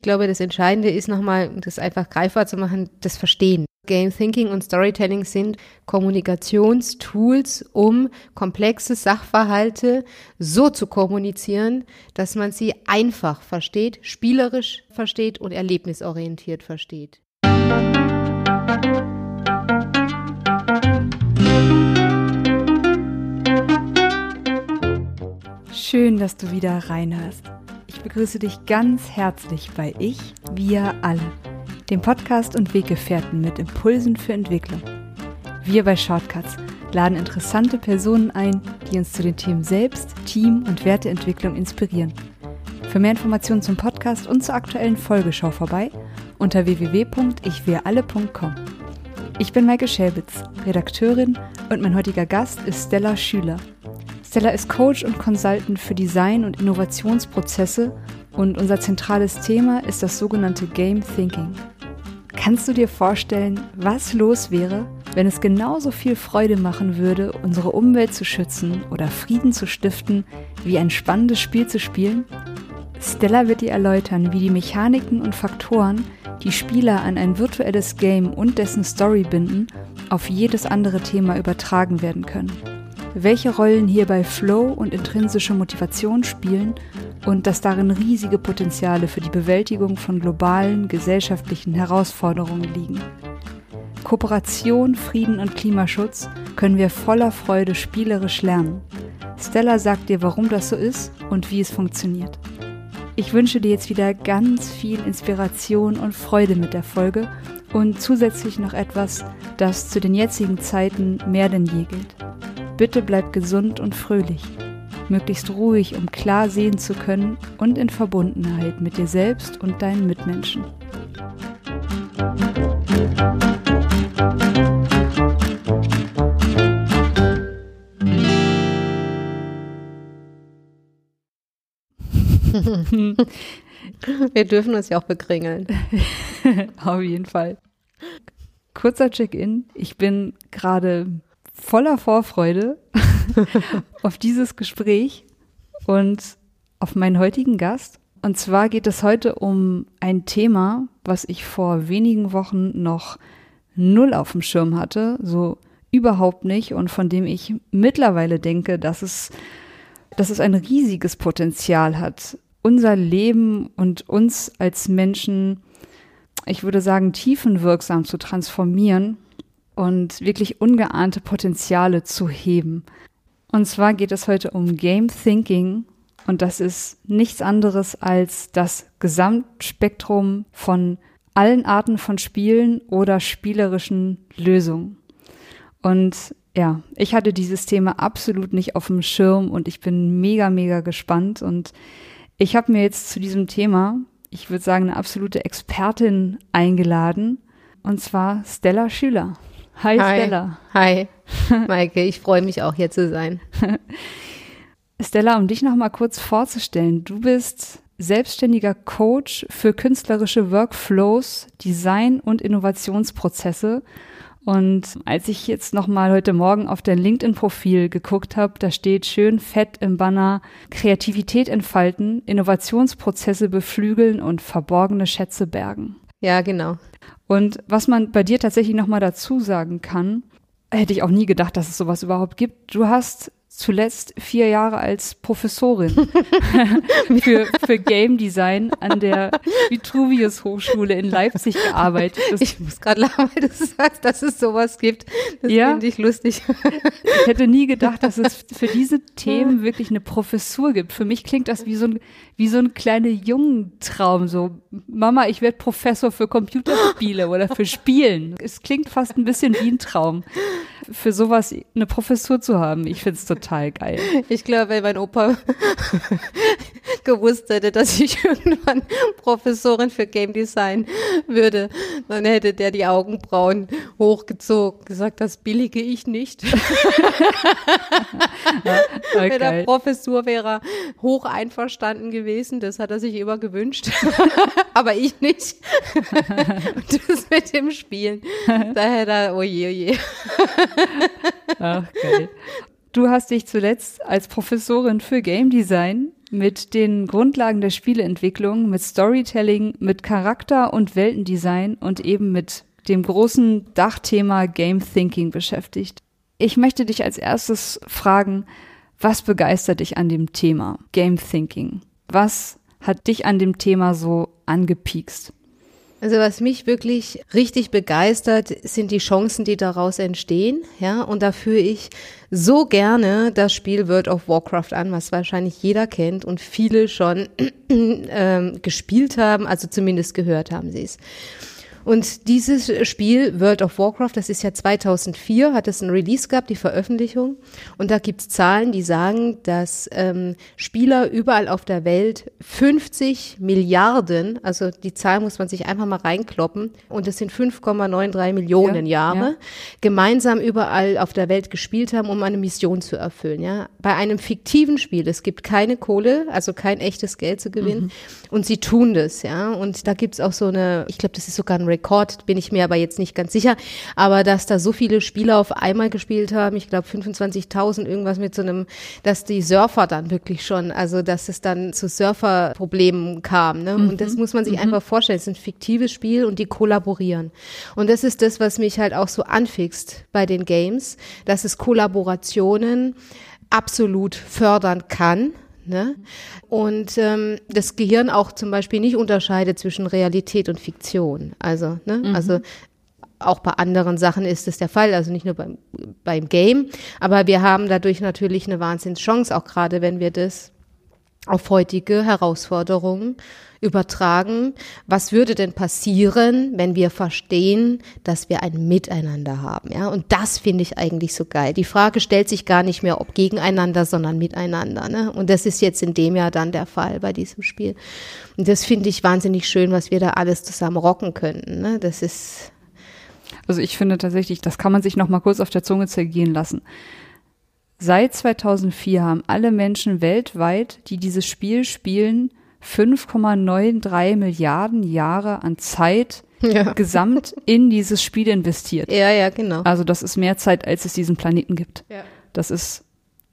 Ich glaube, das Entscheidende ist nochmal, das einfach greifbar zu machen, das Verstehen. Game Thinking und Storytelling sind Kommunikationstools, um komplexe Sachverhalte so zu kommunizieren, dass man sie einfach versteht, spielerisch versteht und erlebnisorientiert versteht. Schön, dass du wieder reinhörst. Ich begrüße dich ganz herzlich bei Ich, wir alle, dem Podcast und Weggefährten mit Impulsen für Entwicklung. Wir bei Shortcuts laden interessante Personen ein, die uns zu den Themen Selbst, Team und Werteentwicklung inspirieren. Für mehr Informationen zum Podcast und zur aktuellen Folgeschau vorbei unter www.ichwiralle.com. Ich bin Maike Schäbitz, Redakteurin und mein heutiger Gast ist Stella Schüler. Stella ist Coach und Consultant für Design- und Innovationsprozesse und unser zentrales Thema ist das sogenannte Game Thinking. Kannst du dir vorstellen, was los wäre, wenn es genauso viel Freude machen würde, unsere Umwelt zu schützen oder Frieden zu stiften, wie ein spannendes Spiel zu spielen? Stella wird dir erläutern, wie die Mechaniken und Faktoren, die Spieler an ein virtuelles Game und dessen Story binden, auf jedes andere Thema übertragen werden können welche Rollen hierbei Flow und intrinsische Motivation spielen und dass darin riesige Potenziale für die Bewältigung von globalen gesellschaftlichen Herausforderungen liegen. Kooperation, Frieden und Klimaschutz können wir voller Freude spielerisch lernen. Stella sagt dir, warum das so ist und wie es funktioniert. Ich wünsche dir jetzt wieder ganz viel Inspiration und Freude mit der Folge und zusätzlich noch etwas, das zu den jetzigen Zeiten mehr denn je gilt. Bitte bleib gesund und fröhlich, möglichst ruhig, um klar sehen zu können und in Verbundenheit mit dir selbst und deinen Mitmenschen. Wir dürfen uns ja auch bekringeln. Auf jeden Fall. Kurzer Check-in. Ich bin gerade voller Vorfreude auf dieses Gespräch und auf meinen heutigen Gast. Und zwar geht es heute um ein Thema, was ich vor wenigen Wochen noch null auf dem Schirm hatte, so überhaupt nicht und von dem ich mittlerweile denke, dass es, dass es ein riesiges Potenzial hat, unser Leben und uns als Menschen, ich würde sagen, tiefenwirksam zu transformieren und wirklich ungeahnte Potenziale zu heben. Und zwar geht es heute um Game Thinking und das ist nichts anderes als das Gesamtspektrum von allen Arten von Spielen oder spielerischen Lösungen. Und ja, ich hatte dieses Thema absolut nicht auf dem Schirm und ich bin mega, mega gespannt. Und ich habe mir jetzt zu diesem Thema, ich würde sagen, eine absolute Expertin eingeladen, und zwar Stella Schüler. Hi, Hi. Stella. Hi, Maike, ich freue mich auch hier zu sein. Stella, um dich noch mal kurz vorzustellen, du bist selbstständiger Coach für künstlerische Workflows, Design und Innovationsprozesse. Und als ich jetzt noch mal heute Morgen auf dein LinkedIn-Profil geguckt habe, da steht schön fett im Banner Kreativität entfalten, Innovationsprozesse beflügeln und verborgene Schätze bergen. Ja, genau. Und was man bei dir tatsächlich nochmal dazu sagen kann, hätte ich auch nie gedacht, dass es sowas überhaupt gibt. Du hast zuletzt vier Jahre als Professorin für, für Game Design an der Vitruvius Hochschule in Leipzig gearbeitet. Das ich muss gerade lachen, weil du sagst, dass es sowas gibt. Das ja, finde ich lustig. ich hätte nie gedacht, dass es für diese Themen wirklich eine Professur gibt. Für mich klingt das wie so ein, wie so ein kleiner Jungentraum. So, Mama, ich werde Professor für Computerspiele oder für Spielen. Es klingt fast ein bisschen wie ein Traum für sowas eine Professur zu haben. Ich finde es total geil. Ich glaube, wenn mein Opa gewusst hätte, dass ich irgendwann Professorin für Game Design würde, dann hätte der die Augenbrauen hochgezogen, gesagt, das billige ich nicht. ja, Mit der Professur wäre hoch einverstanden gewesen, das hat er sich immer gewünscht, aber ich nicht. Und das mit dem Spielen, da hätte er, oje, oje. Ach, geil. Du hast dich zuletzt als Professorin für Game Design mit den Grundlagen der Spieleentwicklung, mit Storytelling, mit Charakter- und Weltendesign und eben mit dem großen Dachthema Game Thinking beschäftigt. Ich möchte dich als erstes fragen, was begeistert dich an dem Thema Game Thinking? Was hat dich an dem Thema so angepiekst? Also was mich wirklich richtig begeistert, sind die Chancen, die daraus entstehen. Ja, und da führe ich so gerne das Spiel World of Warcraft an, was wahrscheinlich jeder kennt und viele schon äh, gespielt haben, also zumindest gehört haben sie es. Und dieses Spiel, World of Warcraft, das ist ja 2004, hat es ein Release gehabt, die Veröffentlichung. Und da gibt's Zahlen, die sagen, dass ähm, Spieler überall auf der Welt 50 Milliarden, also die Zahl muss man sich einfach mal reinkloppen, und das sind 5,93 Millionen ja, Jahre, ja. gemeinsam überall auf der Welt gespielt haben, um eine Mission zu erfüllen. Ja? Bei einem fiktiven Spiel, es gibt keine Kohle, also kein echtes Geld zu gewinnen. Mhm. Und sie tun das, ja. Und da gibt's auch so eine, ich glaube, das ist sogar ein Rekord, bin ich mir aber jetzt nicht ganz sicher. Aber dass da so viele Spieler auf einmal gespielt haben, ich glaube 25.000 irgendwas mit so einem, dass die Surfer dann wirklich schon, also dass es dann zu Surferproblemen kam. Ne? Mhm. Und das muss man sich mhm. einfach vorstellen. Es ist ein fiktives Spiel und die kollaborieren. Und das ist das, was mich halt auch so anfixt bei den Games, dass es Kollaborationen absolut fördern kann Ne? Und ähm, das Gehirn auch zum Beispiel nicht unterscheidet zwischen Realität und Fiktion. Also, ne? Mhm. also auch bei anderen Sachen ist es der Fall, also nicht nur beim, beim Game, aber wir haben dadurch natürlich eine Wahnsinnschance, auch gerade wenn wir das auf heutige Herausforderungen übertragen. Was würde denn passieren, wenn wir verstehen, dass wir ein Miteinander haben? Ja, und das finde ich eigentlich so geil. Die Frage stellt sich gar nicht mehr, ob gegeneinander, sondern miteinander. Ne? Und das ist jetzt in dem Jahr dann der Fall bei diesem Spiel. Und das finde ich wahnsinnig schön, was wir da alles zusammen rocken könnten. Ne? Das ist also ich finde tatsächlich, das kann man sich noch mal kurz auf der Zunge zergehen lassen. Seit 2004 haben alle Menschen weltweit, die dieses Spiel spielen, 5,93 Milliarden Jahre an Zeit ja. gesamt in dieses Spiel investiert. Ja, ja, genau. Also das ist mehr Zeit, als es diesen Planeten gibt. Ja. Das ist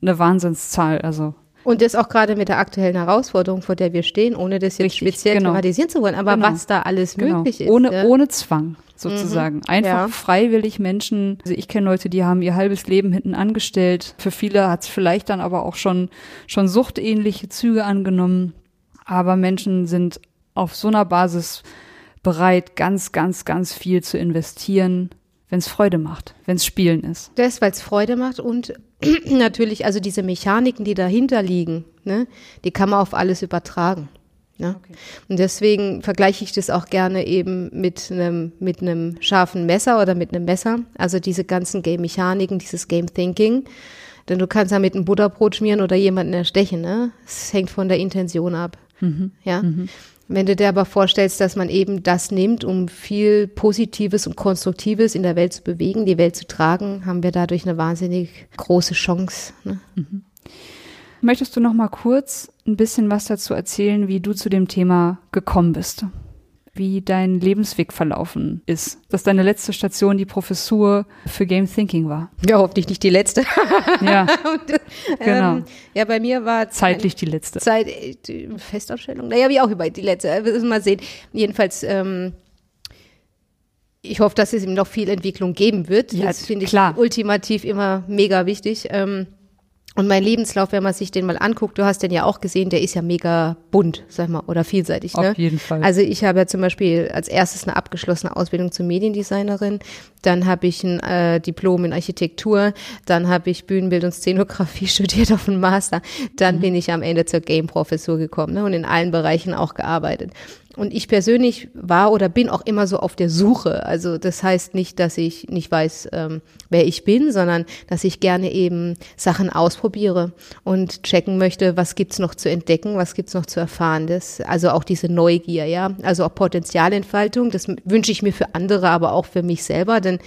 eine Wahnsinnszahl. Also und das auch gerade mit der aktuellen Herausforderung, vor der wir stehen, ohne das jetzt Richtig, speziell genau. thematisieren zu wollen, aber genau. was da alles genau. möglich ist. Ohne, ja. ohne Zwang sozusagen. Mhm. Einfach ja. freiwillig Menschen. Also ich kenne Leute, die haben ihr halbes Leben hinten angestellt. Für viele hat es vielleicht dann aber auch schon, schon suchtähnliche Züge angenommen. Aber Menschen sind auf so einer Basis bereit, ganz, ganz, ganz viel zu investieren, wenn es Freude macht, wenn es Spielen ist. Das, weil es Freude macht und natürlich, also diese Mechaniken, die dahinter liegen, ne, die kann man auf alles übertragen. Ne? Okay. Und deswegen vergleiche ich das auch gerne eben mit einem mit einem scharfen Messer oder mit einem Messer. Also diese ganzen Game-Mechaniken, dieses Game-Thinking. Denn du kannst ja mit einem Butterbrot schmieren oder jemanden erstechen. Ne? Es hängt von der Intention ab. Mhm. Ja. Mhm. Wenn du dir aber vorstellst, dass man eben das nimmt, um viel Positives und Konstruktives in der Welt zu bewegen, die Welt zu tragen, haben wir dadurch eine wahnsinnig große Chance. Ne? Mhm. Möchtest du noch mal kurz ein bisschen was dazu erzählen, wie du zu dem Thema gekommen bist? Wie dein Lebensweg verlaufen ist. Dass deine letzte Station die Professur für Game Thinking war. Ja, hoffentlich nicht die letzte. ja. genau. Ähm, ja, bei mir war zeitlich die letzte. Zeit, die Festausstellung. Naja, wie auch über die letzte. Wir müssen mal sehen. Jedenfalls, ähm, ich hoffe, dass es ihm noch viel Entwicklung geben wird. Ja, das finde ich klar. ultimativ immer mega wichtig. Ähm, und mein Lebenslauf, wenn man sich den mal anguckt, du hast den ja auch gesehen, der ist ja mega bunt, sag mal, oder vielseitig. Ne? Auf jeden Fall. Also ich habe ja zum Beispiel als erstes eine abgeschlossene Ausbildung zur Mediendesignerin, dann habe ich ein äh, Diplom in Architektur, dann habe ich Bühnenbild und Szenografie studiert auf dem Master, dann mhm. bin ich am Ende zur Game-Professur gekommen ne, und in allen Bereichen auch gearbeitet. Und ich persönlich war oder bin auch immer so auf der Suche. Also das heißt nicht, dass ich nicht weiß, ähm, wer ich bin, sondern dass ich gerne eben Sachen ausprobiere und checken möchte, was gibt's noch zu entdecken, was gibt's noch zu erfahren. Das, also auch diese Neugier, ja. Also auch Potenzialentfaltung, das wünsche ich mir für andere, aber auch für mich selber, denn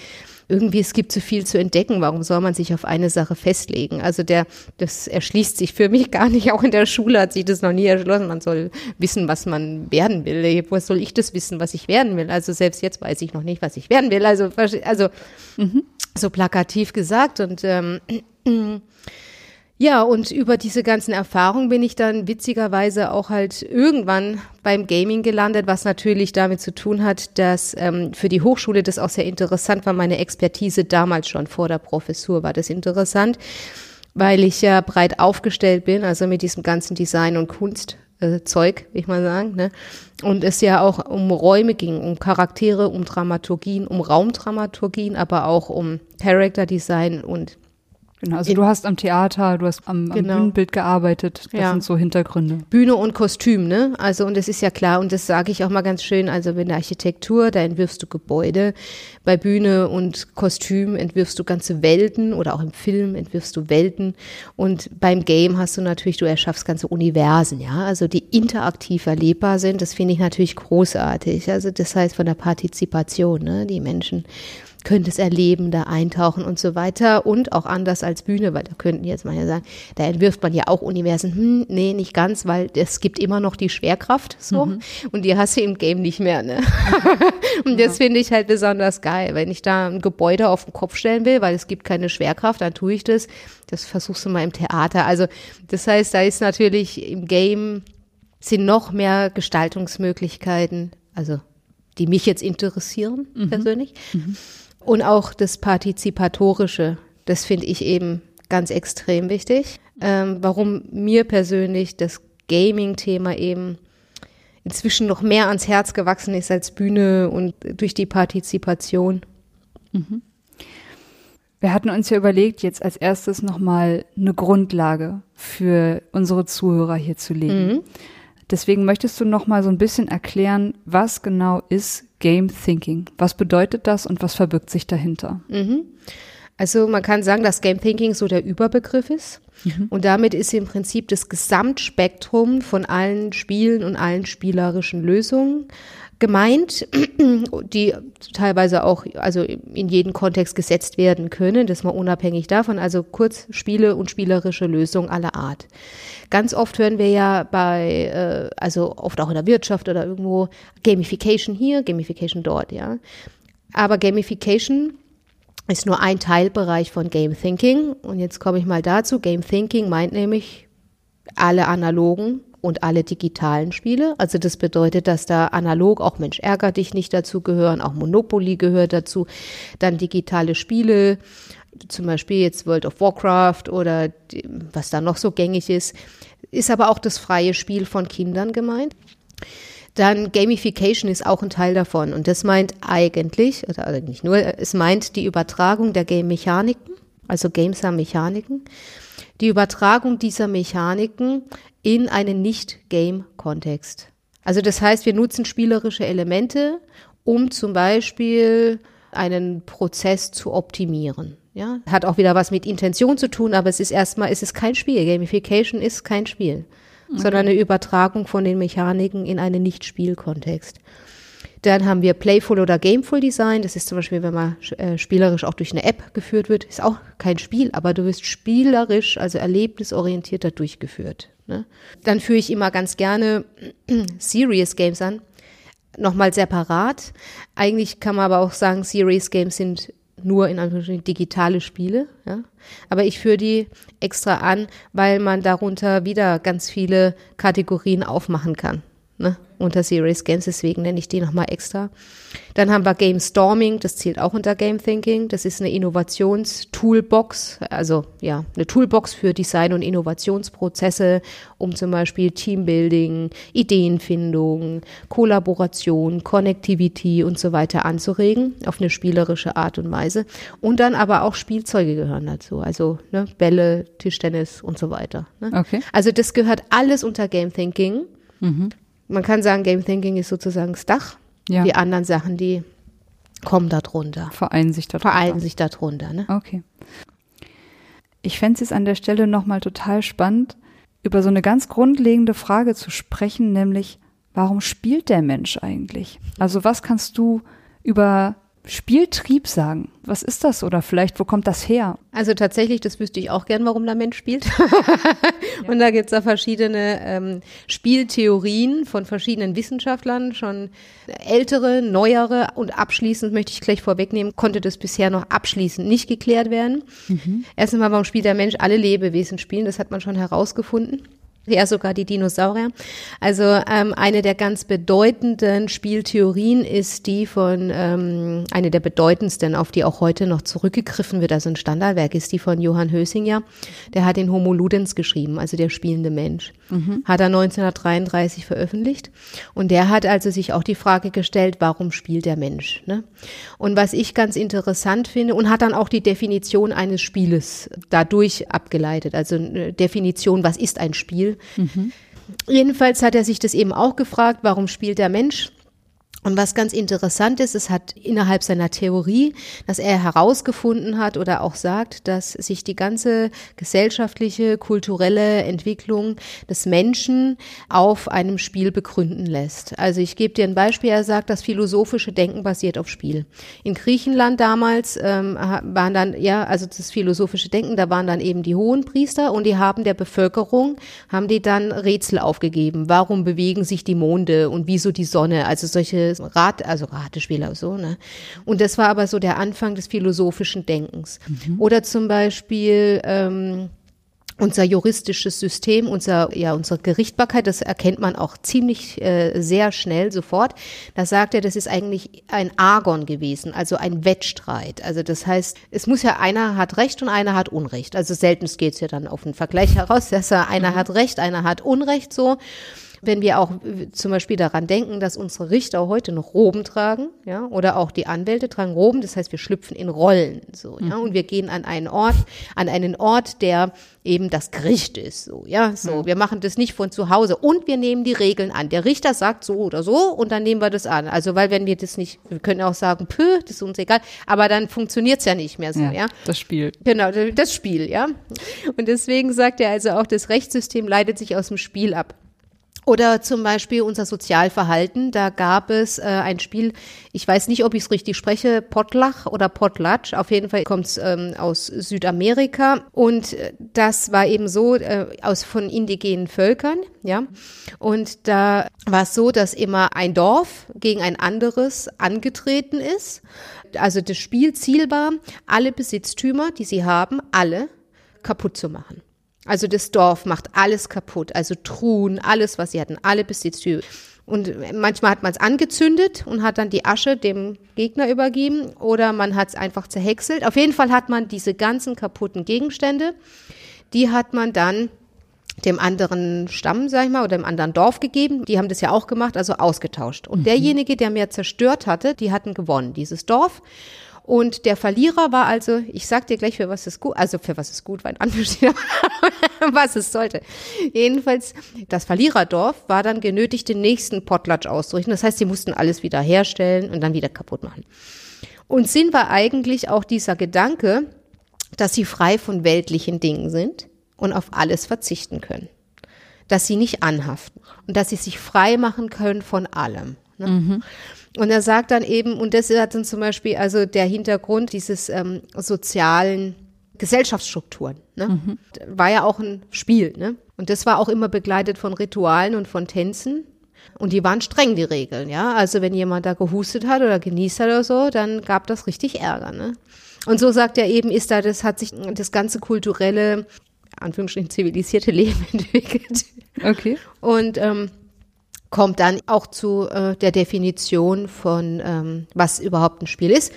irgendwie es gibt zu viel zu entdecken. Warum soll man sich auf eine Sache festlegen? Also der, das erschließt sich für mich gar nicht. Auch in der Schule hat sich das noch nie erschlossen. Man soll wissen, was man werden will. Wo soll ich das wissen, was ich werden will? Also selbst jetzt weiß ich noch nicht, was ich werden will. Also, also mhm. so plakativ gesagt und ähm, Ja, und über diese ganzen Erfahrungen bin ich dann witzigerweise auch halt irgendwann beim Gaming gelandet, was natürlich damit zu tun hat, dass ähm, für die Hochschule das auch sehr interessant war. Meine Expertise damals schon vor der Professur war das interessant, weil ich ja breit aufgestellt bin, also mit diesem ganzen Design und Kunst. Äh, Zeug, ich mal sagen. Ne? Und es ja auch um Räume ging, um Charaktere, um Dramaturgien, um Raumdramaturgien, aber auch um Character Design und Genau, also du hast am Theater, du hast am, am genau. Bühnenbild gearbeitet. Das ja. sind so Hintergründe. Bühne und Kostüm, ne? Also und das ist ja klar und das sage ich auch mal ganz schön. Also in der Architektur, da entwirfst du Gebäude. Bei Bühne und Kostüm entwirfst du ganze Welten oder auch im Film entwirfst du Welten. Und beim Game hast du natürlich, du erschaffst ganze Universen, ja? Also die interaktiv erlebbar sind. Das finde ich natürlich großartig. Also das heißt von der Partizipation, ne? Die Menschen könnte es erleben, da eintauchen und so weiter. Und auch anders als Bühne, weil da könnten jetzt mal ja sagen, da entwirft man ja auch Universen. Hm, nee, nicht ganz, weil es gibt immer noch die Schwerkraft so mhm. und die hast du im Game nicht mehr. Ne? und das ja. finde ich halt besonders geil. Wenn ich da ein Gebäude auf den Kopf stellen will, weil es gibt keine Schwerkraft, dann tue ich das. Das versuchst du mal im Theater. Also das heißt, da ist natürlich im Game sind noch mehr Gestaltungsmöglichkeiten, also die mich jetzt interessieren mhm. persönlich. Mhm. Und auch das Partizipatorische, das finde ich eben ganz extrem wichtig. Ähm, warum mir persönlich das Gaming-Thema eben inzwischen noch mehr ans Herz gewachsen ist als Bühne und durch die Partizipation. Mhm. Wir hatten uns ja überlegt, jetzt als erstes nochmal eine Grundlage für unsere Zuhörer hier zu legen. Mhm. Deswegen möchtest du nochmal so ein bisschen erklären, was genau ist Game Thinking? Was bedeutet das und was verbirgt sich dahinter? Mhm. Also man kann sagen, dass Game Thinking so der Überbegriff ist. Mhm. Und damit ist im Prinzip das Gesamtspektrum von allen Spielen und allen spielerischen Lösungen gemeint, die teilweise auch also in jeden Kontext gesetzt werden können, das mal unabhängig davon, also kurz Spiele und spielerische Lösungen aller Art. Ganz oft hören wir ja bei, äh, also oft auch in der Wirtschaft oder irgendwo Gamification hier, Gamification dort, ja. Aber Gamification ist nur ein Teilbereich von Game Thinking. Und jetzt komme ich mal dazu. Game Thinking meint nämlich alle analogen und alle digitalen Spiele. Also das bedeutet, dass da analog auch Mensch ärger dich nicht dazu gehören, auch Monopoly gehört dazu, dann digitale Spiele, zum Beispiel jetzt World of Warcraft oder die, was da noch so gängig ist, ist aber auch das freie Spiel von Kindern gemeint. Dann Gamification ist auch ein Teil davon und das meint eigentlich, oder also nicht nur, es meint die Übertragung der Game-Mechaniken, also Games haben Mechaniken, die Übertragung dieser Mechaniken in einen Nicht-Game-Kontext. Also das heißt, wir nutzen spielerische Elemente, um zum Beispiel einen Prozess zu optimieren. Ja, hat auch wieder was mit Intention zu tun, aber es ist erstmal, es ist kein Spiel. Gamification ist kein Spiel, okay. sondern eine Übertragung von den Mechaniken in einen Nicht-Spiel-Kontext. Dann haben wir Playful oder Gameful Design. Das ist zum Beispiel, wenn man äh, spielerisch auch durch eine App geführt wird. Ist auch kein Spiel, aber du wirst spielerisch, also erlebnisorientierter durchgeführt. Ne? Dann führe ich immer ganz gerne Serious Games an. Nochmal separat. Eigentlich kann man aber auch sagen, Serious Games sind nur in Anführungsstrichen digitale Spiele. Ja? Aber ich führe die extra an, weil man darunter wieder ganz viele Kategorien aufmachen kann ne, unter Serious Games, deswegen nenne ich die nochmal extra. Dann haben wir Game Storming, das zählt auch unter Game Thinking. Das ist eine Innovationstoolbox, also ja, eine Toolbox für Design- und Innovationsprozesse, um zum Beispiel Teambuilding, Ideenfindung, Kollaboration, Connectivity und so weiter anzuregen, auf eine spielerische Art und Weise. Und dann aber auch Spielzeuge gehören dazu, also ne, Bälle, Tischtennis und so weiter. Ne? Okay. Also das gehört alles unter Game Thinking. Mhm man kann sagen, Game Thinking ist sozusagen das Dach. Ja. Die anderen Sachen, die kommen darunter. Vereinen sich darunter. Vereinen sich darunter, ne? Okay. Ich fände es jetzt an der Stelle nochmal total spannend, über so eine ganz grundlegende Frage zu sprechen, nämlich, warum spielt der Mensch eigentlich? Also was kannst du über Spieltrieb sagen. Was ist das oder vielleicht, wo kommt das her? Also tatsächlich, das wüsste ich auch gern, warum der Mensch spielt. Und da gibt es da verschiedene ähm, Spieltheorien von verschiedenen Wissenschaftlern, schon ältere, neuere und abschließend möchte ich gleich vorwegnehmen, konnte das bisher noch abschließend nicht geklärt werden. Mhm. Erst einmal, warum spielt der Mensch alle Lebewesen spielen, das hat man schon herausgefunden ja sogar die Dinosaurier. Also ähm, eine der ganz bedeutenden Spieltheorien ist die von, ähm, eine der bedeutendsten, auf die auch heute noch zurückgegriffen wird, also ein Standardwerk, ist die von Johann Hösinger. Der hat den Homo Ludens geschrieben, also der spielende Mensch. Mhm. Hat er 1933 veröffentlicht. Und der hat also sich auch die Frage gestellt, warum spielt der Mensch? Ne? Und was ich ganz interessant finde, und hat dann auch die Definition eines Spieles dadurch abgeleitet. Also eine Definition, was ist ein Spiel? Mhm. Jedenfalls hat er sich das eben auch gefragt, warum spielt der Mensch? Und was ganz interessant ist, es hat innerhalb seiner Theorie, dass er herausgefunden hat oder auch sagt, dass sich die ganze gesellschaftliche, kulturelle Entwicklung des Menschen auf einem Spiel begründen lässt. Also ich gebe dir ein Beispiel. Er sagt, das philosophische Denken basiert auf Spiel. In Griechenland damals ähm, waren dann, ja, also das philosophische Denken, da waren dann eben die hohen Priester und die haben der Bevölkerung, haben die dann Rätsel aufgegeben. Warum bewegen sich die Monde und wieso die Sonne? Also solche Rat, also Ratespiele so, ne? Und das war aber so der Anfang des philosophischen Denkens. Mhm. Oder zum Beispiel ähm, unser juristisches System, unser, ja, unsere Gerichtbarkeit, das erkennt man auch ziemlich äh, sehr schnell sofort. Da sagt er, das ist eigentlich ein Argon gewesen, also ein Wettstreit. Also das heißt, es muss ja einer hat Recht und einer hat Unrecht. Also seltenst geht es ja dann auf einen Vergleich heraus, dass er einer mhm. hat Recht, einer hat Unrecht so. Wenn wir auch zum Beispiel daran denken, dass unsere Richter heute noch Roben tragen, ja, oder auch die Anwälte tragen Roben, das heißt, wir schlüpfen in Rollen, so, ja, mhm. und wir gehen an einen Ort, an einen Ort, der eben das Gericht ist, so, ja, so, mhm. wir machen das nicht von zu Hause und wir nehmen die Regeln an. Der Richter sagt so oder so und dann nehmen wir das an. Also, weil wenn wir das nicht, wir können auch sagen, pö, das ist uns egal, aber dann funktioniert's ja nicht mehr so, ja, ja. Das Spiel. Genau, das Spiel, ja. Und deswegen sagt er also auch, das Rechtssystem leitet sich aus dem Spiel ab. Oder zum Beispiel unser Sozialverhalten. Da gab es äh, ein Spiel, ich weiß nicht, ob ich es richtig spreche, Potlach oder Potlatch. Auf jeden Fall kommt es ähm, aus Südamerika. Und äh, das war eben so äh, aus von indigenen Völkern, ja. Und da war es so, dass immer ein Dorf gegen ein anderes angetreten ist. Also das Spielziel war, alle Besitztümer, die sie haben, alle kaputt zu machen. Also das Dorf macht alles kaputt, also Truhen, alles, was sie hatten, alle Besitztümer. Und manchmal hat man es angezündet und hat dann die Asche dem Gegner übergeben oder man hat es einfach zerhäckselt. Auf jeden Fall hat man diese ganzen kaputten Gegenstände, die hat man dann dem anderen Stamm, sag ich mal, oder dem anderen Dorf gegeben. Die haben das ja auch gemacht, also ausgetauscht. Und mhm. derjenige, der mehr zerstört hatte, die hatten gewonnen, dieses Dorf. Und der Verlierer war also, ich sag dir gleich, für was es gut, also für was es gut war, in Anführungsstrichen, was es sollte. Jedenfalls, das Verliererdorf war dann genötigt, den nächsten Potlatsch auszurichten. Das heißt, sie mussten alles wieder herstellen und dann wieder kaputt machen. Und Sinn war eigentlich auch dieser Gedanke, dass sie frei von weltlichen Dingen sind und auf alles verzichten können. Dass sie nicht anhaften und dass sie sich frei machen können von allem. Ne? Mhm. Und er sagt dann eben, und das hat dann zum Beispiel also der Hintergrund dieses ähm, sozialen Gesellschaftsstrukturen. Ne? Mhm. War ja auch ein Spiel. Ne? Und das war auch immer begleitet von Ritualen und von Tänzen. Und die waren streng, die Regeln, ja. Also wenn jemand da gehustet hat oder genießt hat oder so, dann gab das richtig Ärger, ne? Und so sagt er eben, ist da, das hat sich das ganze kulturelle, Anführungsstrichen zivilisierte Leben entwickelt. Okay. Und ähm, kommt dann auch zu äh, der Definition von, ähm, was überhaupt ein Spiel ist.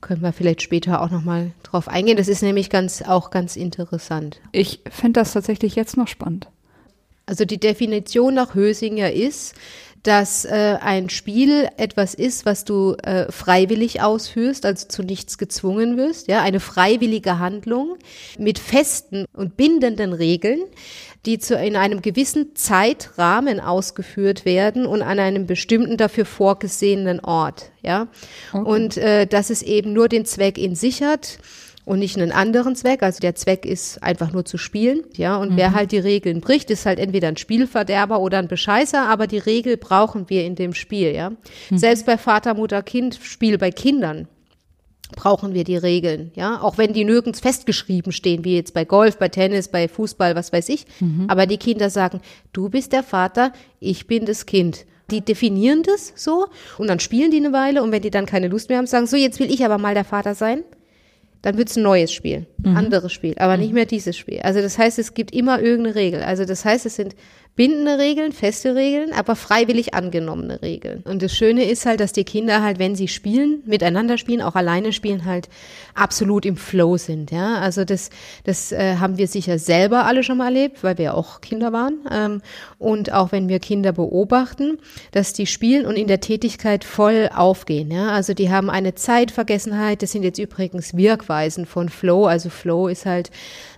Können wir vielleicht später auch nochmal drauf eingehen. Das ist nämlich ganz, auch ganz interessant. Ich finde das tatsächlich jetzt noch spannend. Also die Definition nach Hösinger ist, dass äh, ein Spiel etwas ist, was du äh, freiwillig ausführst, also zu nichts gezwungen wirst, ja, eine freiwillige Handlung mit festen und bindenden Regeln, die zu, in einem gewissen Zeitrahmen ausgeführt werden und an einem bestimmten dafür vorgesehenen Ort. Ja? Okay. Und äh, dass es eben nur den Zweck in sich hat und nicht einen anderen Zweck. Also der Zweck ist einfach nur zu spielen, ja. Und mhm. wer halt die Regeln bricht, ist halt entweder ein Spielverderber oder ein Bescheißer, aber die Regel brauchen wir in dem Spiel, ja. Mhm. Selbst bei Vater, Mutter, Kind, Spiel bei Kindern brauchen wir die Regeln, ja, auch wenn die nirgends festgeschrieben stehen, wie jetzt bei Golf, bei Tennis, bei Fußball, was weiß ich. Mhm. Aber die Kinder sagen, du bist der Vater, ich bin das Kind. Die definieren das so und dann spielen die eine Weile und wenn die dann keine Lust mehr haben, sagen, so jetzt will ich aber mal der Vater sein dann wird es ein neues Spiel, mhm. anderes Spiel, aber nicht mehr dieses Spiel. Also das heißt, es gibt immer irgendeine Regel. Also das heißt, es sind bindende Regeln, feste Regeln, aber freiwillig angenommene Regeln. Und das Schöne ist halt, dass die Kinder halt, wenn sie spielen, miteinander spielen, auch alleine spielen, halt absolut im Flow sind. Ja, also das, das äh, haben wir sicher selber alle schon mal erlebt, weil wir auch Kinder waren. Ähm, und auch wenn wir Kinder beobachten, dass die spielen und in der Tätigkeit voll aufgehen. Ja, also die haben eine Zeitvergessenheit. Das sind jetzt übrigens Wirkweisen von Flow. Also Flow ist halt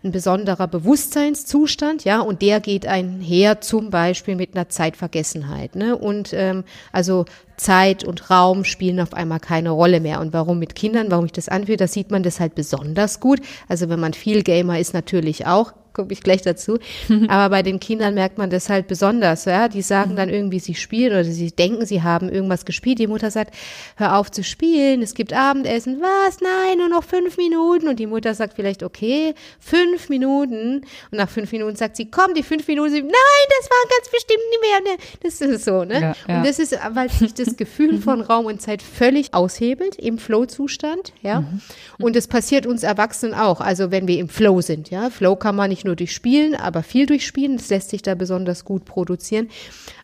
ein besonderer Bewusstseinszustand, ja, und der geht einher zum Beispiel mit einer Zeitvergessenheit, ne? Und ähm, also Zeit und Raum spielen auf einmal keine Rolle mehr. Und warum mit Kindern, warum ich das anführe, da sieht man das halt besonders gut. Also wenn man viel Gamer ist, natürlich auch komme ich gleich dazu. Aber bei den Kindern merkt man das halt besonders. Ja? Die sagen dann irgendwie, sie spielen oder sie denken, sie haben irgendwas gespielt. Die Mutter sagt, hör auf zu spielen, es gibt Abendessen. Was? Nein, nur noch fünf Minuten. Und die Mutter sagt vielleicht, okay, fünf Minuten. Und nach fünf Minuten sagt sie, komm, die fünf Minuten. Sie, Nein, das waren ganz bestimmt nicht mehr. Ne? Das ist so, ne? Ja, ja. Und das ist, weil sich das Gefühl von Raum und Zeit völlig aushebelt im Flow-Zustand. Ja. Mhm. Und das passiert uns Erwachsenen auch. Also wenn wir im Flow sind. Ja. Flow kann man nicht nicht nur durch Spielen, aber viel durch Spielen. Das lässt sich da besonders gut produzieren.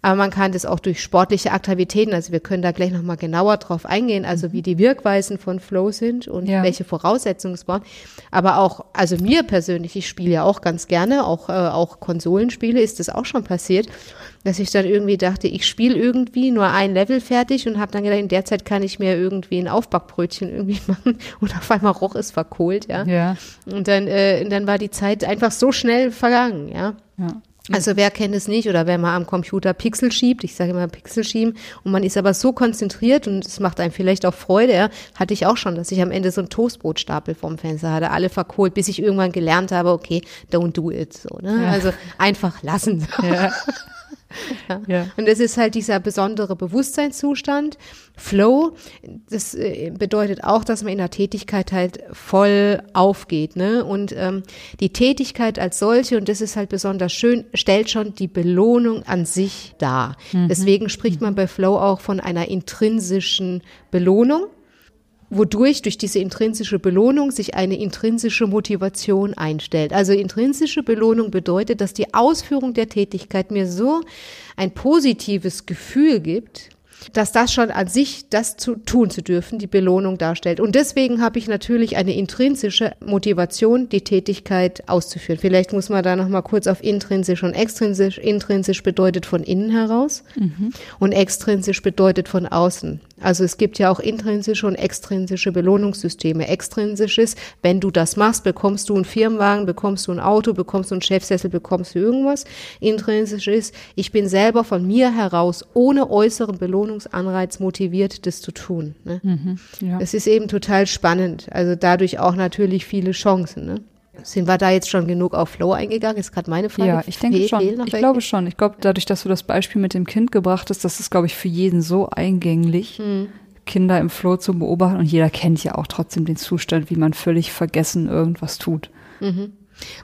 Aber man kann das auch durch sportliche Aktivitäten. Also wir können da gleich nochmal genauer drauf eingehen, also wie die Wirkweisen von Flow sind und ja. welche Voraussetzungen es braucht. Aber auch, also mir persönlich, ich spiele ja auch ganz gerne, auch, äh, auch Konsolenspiele ist das auch schon passiert dass ich dann irgendwie dachte, ich spiele irgendwie nur ein Level fertig und habe dann gedacht, in der Zeit kann ich mir irgendwie ein Aufbackbrötchen irgendwie machen und auf einmal roch es verkohlt, ja. ja. Und dann, äh, dann war die Zeit einfach so schnell vergangen, ja. ja. Also wer kennt es nicht oder wer mal am Computer Pixel schiebt, ich sage immer Pixel schieben und man ist aber so konzentriert und es macht einem vielleicht auch Freude, ja, hatte ich auch schon, dass ich am Ende so einen Toastbrotstapel vom Fenster hatte, alle verkohlt, bis ich irgendwann gelernt habe, okay, don't do it, so, ne? Ja. Also einfach lassen. Ja. Ja. ja. Und es ist halt dieser besondere Bewusstseinszustand. Flow, das äh, bedeutet auch, dass man in der Tätigkeit halt voll aufgeht. Ne? Und ähm, die Tätigkeit als solche, und das ist halt besonders schön, stellt schon die Belohnung an sich dar. Mhm. Deswegen spricht man bei Flow auch von einer intrinsischen Belohnung wodurch durch diese intrinsische Belohnung sich eine intrinsische Motivation einstellt. Also intrinsische Belohnung bedeutet, dass die Ausführung der Tätigkeit mir so ein positives Gefühl gibt, dass das schon an sich, das zu tun zu dürfen, die Belohnung darstellt. Und deswegen habe ich natürlich eine intrinsische Motivation, die Tätigkeit auszuführen. Vielleicht muss man da noch mal kurz auf intrinsisch und extrinsisch. Intrinsisch bedeutet von innen heraus mhm. und extrinsisch bedeutet von außen. Also es gibt ja auch intrinsische und extrinsische Belohnungssysteme. Extrinsisch ist, wenn du das machst, bekommst du einen Firmenwagen, bekommst du ein Auto, bekommst du einen Chefsessel, bekommst du irgendwas. Intrinsisch ist, ich bin selber von mir heraus ohne äußeren Belohnungsanreiz motiviert, das zu tun. Ne? Mhm, ja. Das ist eben total spannend. Also dadurch auch natürlich viele Chancen. Ne? Sind wir da jetzt schon genug auf Flow eingegangen? Ist gerade meine Frage. Ja, ich denke Fehl, schon. Ich glaube schon. Ich glaube, dadurch, dass du das Beispiel mit dem Kind gebracht hast, das ist, glaube ich, für jeden so eingänglich, hm. Kinder im Flow zu beobachten. Und jeder kennt ja auch trotzdem den Zustand, wie man völlig vergessen irgendwas tut. Mhm.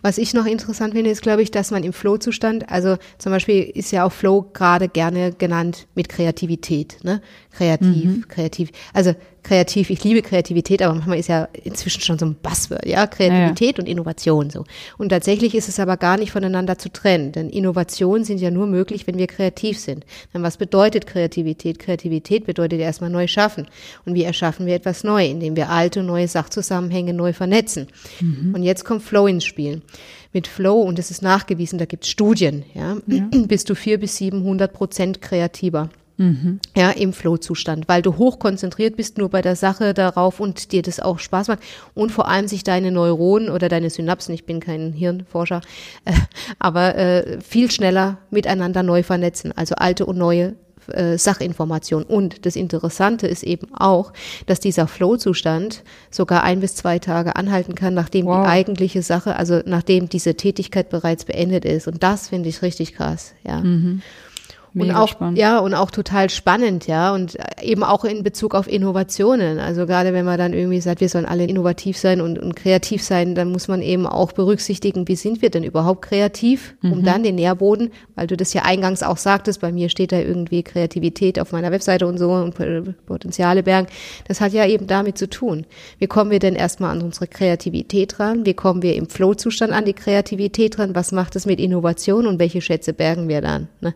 Was ich noch interessant finde, ist, glaube ich, dass man im Flow-Zustand, also zum Beispiel ist ja auch Flow gerade gerne genannt mit Kreativität, ne? Kreativ, mhm. kreativ. Also kreativ, ich liebe Kreativität, aber manchmal ist ja inzwischen schon so ein Buzzword, ja, Kreativität ja. und Innovation so. Und tatsächlich ist es aber gar nicht voneinander zu trennen, denn Innovationen sind ja nur möglich, wenn wir kreativ sind. Dann was bedeutet Kreativität? Kreativität bedeutet erstmal neu schaffen. Und wie erschaffen wir etwas neu? Indem wir alte neue Sachzusammenhänge neu vernetzen. Mhm. Und jetzt kommt Flow ins Spiel. Mit Flow, und es ist nachgewiesen, da gibt es Studien, ja, ja, bist du vier bis 700 Prozent kreativer. Mhm. Ja, im Flow-Zustand, weil du hoch konzentriert bist nur bei der Sache darauf und dir das auch Spaß macht und vor allem sich deine Neuronen oder deine Synapsen, ich bin kein Hirnforscher, äh, aber äh, viel schneller miteinander neu vernetzen, also alte und neue äh, Sachinformation. Und das Interessante ist eben auch, dass dieser Flow-Zustand sogar ein bis zwei Tage anhalten kann, nachdem wow. die eigentliche Sache, also nachdem diese Tätigkeit bereits beendet ist. Und das finde ich richtig krass, ja. Mhm. Mega und auch, spannend. ja, und auch total spannend, ja, und eben auch in Bezug auf Innovationen. Also gerade wenn man dann irgendwie sagt, wir sollen alle innovativ sein und, und kreativ sein, dann muss man eben auch berücksichtigen, wie sind wir denn überhaupt kreativ, um Mhm. dann den Nährboden, weil du das ja eingangs auch sagtest, bei mir steht da irgendwie Kreativität auf meiner Webseite und so und Potenziale bergen. Das hat ja eben damit zu tun. Wie kommen wir denn erstmal an unsere Kreativität ran? Wie kommen wir im Flow-Zustand an die Kreativität ran? Was macht es mit Innovation und welche Schätze bergen wir dann? Ne?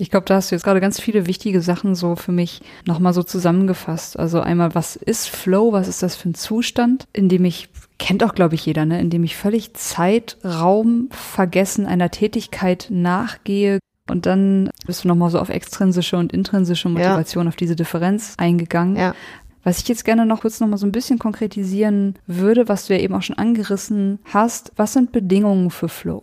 Ich glaube, da hast du jetzt gerade ganz viele wichtige Sachen so für mich nochmal so zusammengefasst. Also einmal, was ist Flow? Was ist das für ein Zustand, in dem ich, kennt auch, glaube ich, jeder, ne, in dem ich völlig Zeit, Raum vergessen einer Tätigkeit nachgehe. Und dann bist du nochmal so auf extrinsische und intrinsische Motivation, auf diese Differenz eingegangen. Ja. Was ich jetzt gerne noch kurz noch mal so ein bisschen konkretisieren würde, was du ja eben auch schon angerissen hast, was sind Bedingungen für Flow?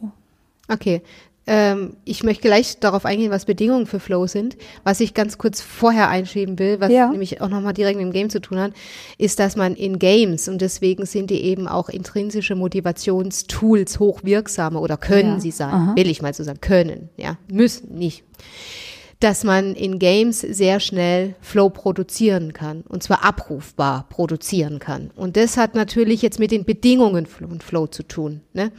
Okay. Ähm, ich möchte gleich darauf eingehen, was Bedingungen für Flow sind. Was ich ganz kurz vorher einschieben will, was Ja. nämlich auch nochmal direkt mit dem Game zu tun hat, ist, dass man in Games, und deswegen sind die eben auch intrinsische Motivationstools hochwirksame oder können Ja. sie sein, Aha. will ich mal so sagen, können, ja, müssen nicht dass man in Games sehr schnell Flow produzieren kann und zwar abrufbar produzieren kann. Und das hat natürlich jetzt mit den Bedingungen von Flow zu tun. Ne?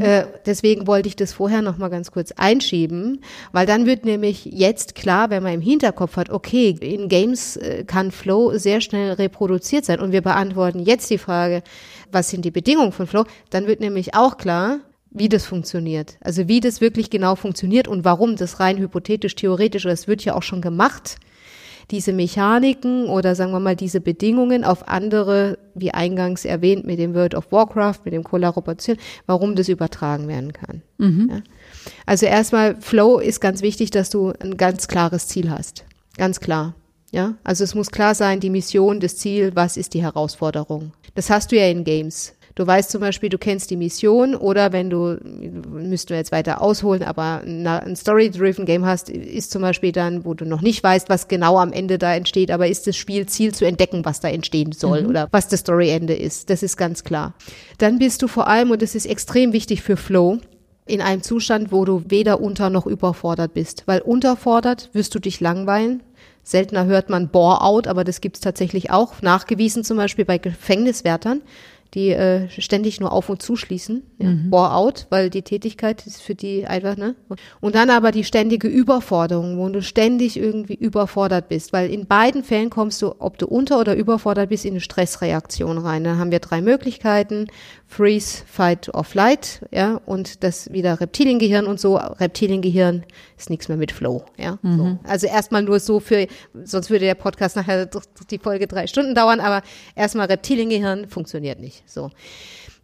Äh, deswegen wollte ich das vorher noch mal ganz kurz einschieben, weil dann wird nämlich jetzt klar, wenn man im Hinterkopf hat, okay, in Games äh, kann Flow sehr schnell reproduziert sein und wir beantworten jetzt die Frage, was sind die Bedingungen von Flow, dann wird nämlich auch klar, wie das funktioniert. Also wie das wirklich genau funktioniert und warum das rein hypothetisch, theoretisch, oder es wird ja auch schon gemacht, diese Mechaniken oder sagen wir mal diese Bedingungen auf andere, wie eingangs erwähnt mit dem World of Warcraft, mit dem Kollaboration, warum das übertragen werden kann. Ja. Also erstmal, Flow ist ganz wichtig, dass du ein ganz klares Ziel hast. Ganz klar. Ja, also es muss klar sein, die Mission, das Ziel, was ist die Herausforderung. Das hast du ja in Games. Du weißt zum Beispiel, du kennst die Mission oder wenn du, müssten wir jetzt weiter ausholen, aber ein Story-driven Game hast, ist zum Beispiel dann, wo du noch nicht weißt, was genau am Ende da entsteht, aber ist das Spielziel zu entdecken, was da entstehen soll oder was das Storyende ist. Das ist ganz klar. Dann bist du vor allem, und das ist extrem wichtig für Flow, in einem Zustand, wo du weder unter noch überfordert bist. Weil unterfordert wirst du dich langweilen. Seltener hört man Bore-out, aber das gibt's tatsächlich auch. Nachgewiesen zum Beispiel bei Gefängniswärtern, die äh, ständig nur auf und zuschließen. Ja, Bore-out, weil die Tätigkeit ist für die einfach, ne? Und dann aber die ständige Überforderung, wo du ständig irgendwie überfordert bist. Weil in beiden Fällen kommst du, ob du unter- oder überfordert bist, in eine Stressreaktion rein. Dann haben wir drei Möglichkeiten. Freeze, Fight or Flight, ja, und das wieder Reptiliengehirn und so. Reptiliengehirn ist nichts mehr mit Flow, ja. So. Also erstmal nur so für, sonst würde der Podcast nachher die Folge drei Stunden dauern, aber erstmal Reptiliengehirn funktioniert nicht, so.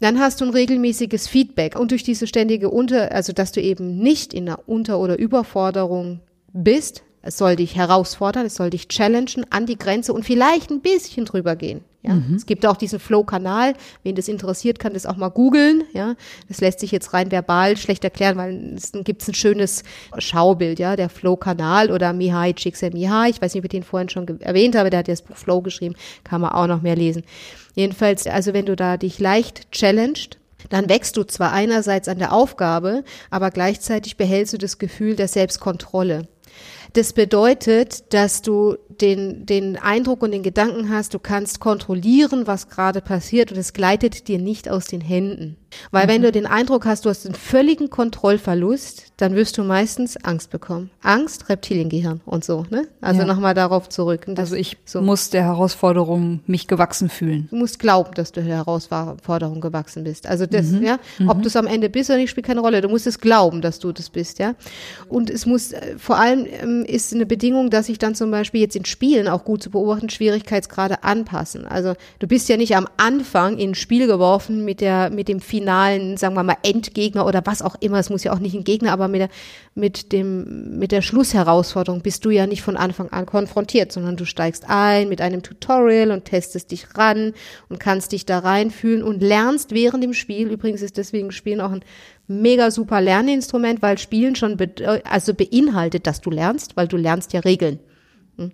Dann hast du ein regelmäßiges Feedback und durch diese ständige Unter, also dass du eben nicht in einer Unter- oder Überforderung bist, es soll dich herausfordern, es soll dich challengen an die Grenze und vielleicht ein bisschen drüber gehen. Ja, es gibt auch diesen Flow-Kanal. Wen das interessiert, kann das auch mal googeln. Ja, das lässt sich jetzt rein verbal schlecht erklären, weil es gibt ein schönes Schaubild. Ja, der Flow-Kanal oder Mihai Csikszentmihalyi. Ich weiß nicht, ob ich den vorhin schon erwähnt habe. Der hat ja das Buch Flow geschrieben. Kann man auch noch mehr lesen. Jedenfalls, also wenn du da dich leicht challenged, dann wächst du zwar einerseits an der Aufgabe, aber gleichzeitig behältst du das Gefühl der Selbstkontrolle. Das bedeutet, dass du den, den Eindruck und den Gedanken hast, du kannst kontrollieren, was gerade passiert und es gleitet dir nicht aus den Händen. Weil wenn du den Eindruck hast, du hast einen völligen Kontrollverlust, dann wirst du meistens Angst bekommen. Angst, Reptiliengehirn und so, ne? Also Ja. nochmal darauf zurück. Also ich so. muss der Herausforderung mich gewachsen fühlen. Du musst glauben, dass du der Herausforderung gewachsen bist. Also das, ja, ob du es am Ende bist oder nicht, spielt keine Rolle. Du musst es glauben, dass du das bist, ja. Und es muss, äh, vor allem ähm, ist eine Bedingung, dass sich dann zum Beispiel jetzt in Spielen auch gut zu beobachten, Schwierigkeitsgrade anpassen. Also du bist ja nicht am Anfang in ein Spiel geworfen mit der, mit dem finalen, sagen wir mal, Endgegner oder was auch immer. Es muss ja auch nicht ein Gegner, aber mit der, mit dem, mit der Schlussherausforderung bist du ja nicht von Anfang an konfrontiert, sondern du steigst ein mit einem Tutorial und testest dich ran und kannst dich da reinfühlen und lernst während dem Spiel. Übrigens ist deswegen Spielen auch ein mega super Lerninstrument, weil Spielen schon be also beinhaltet, dass du lernst, weil du lernst ja Regeln. Hm.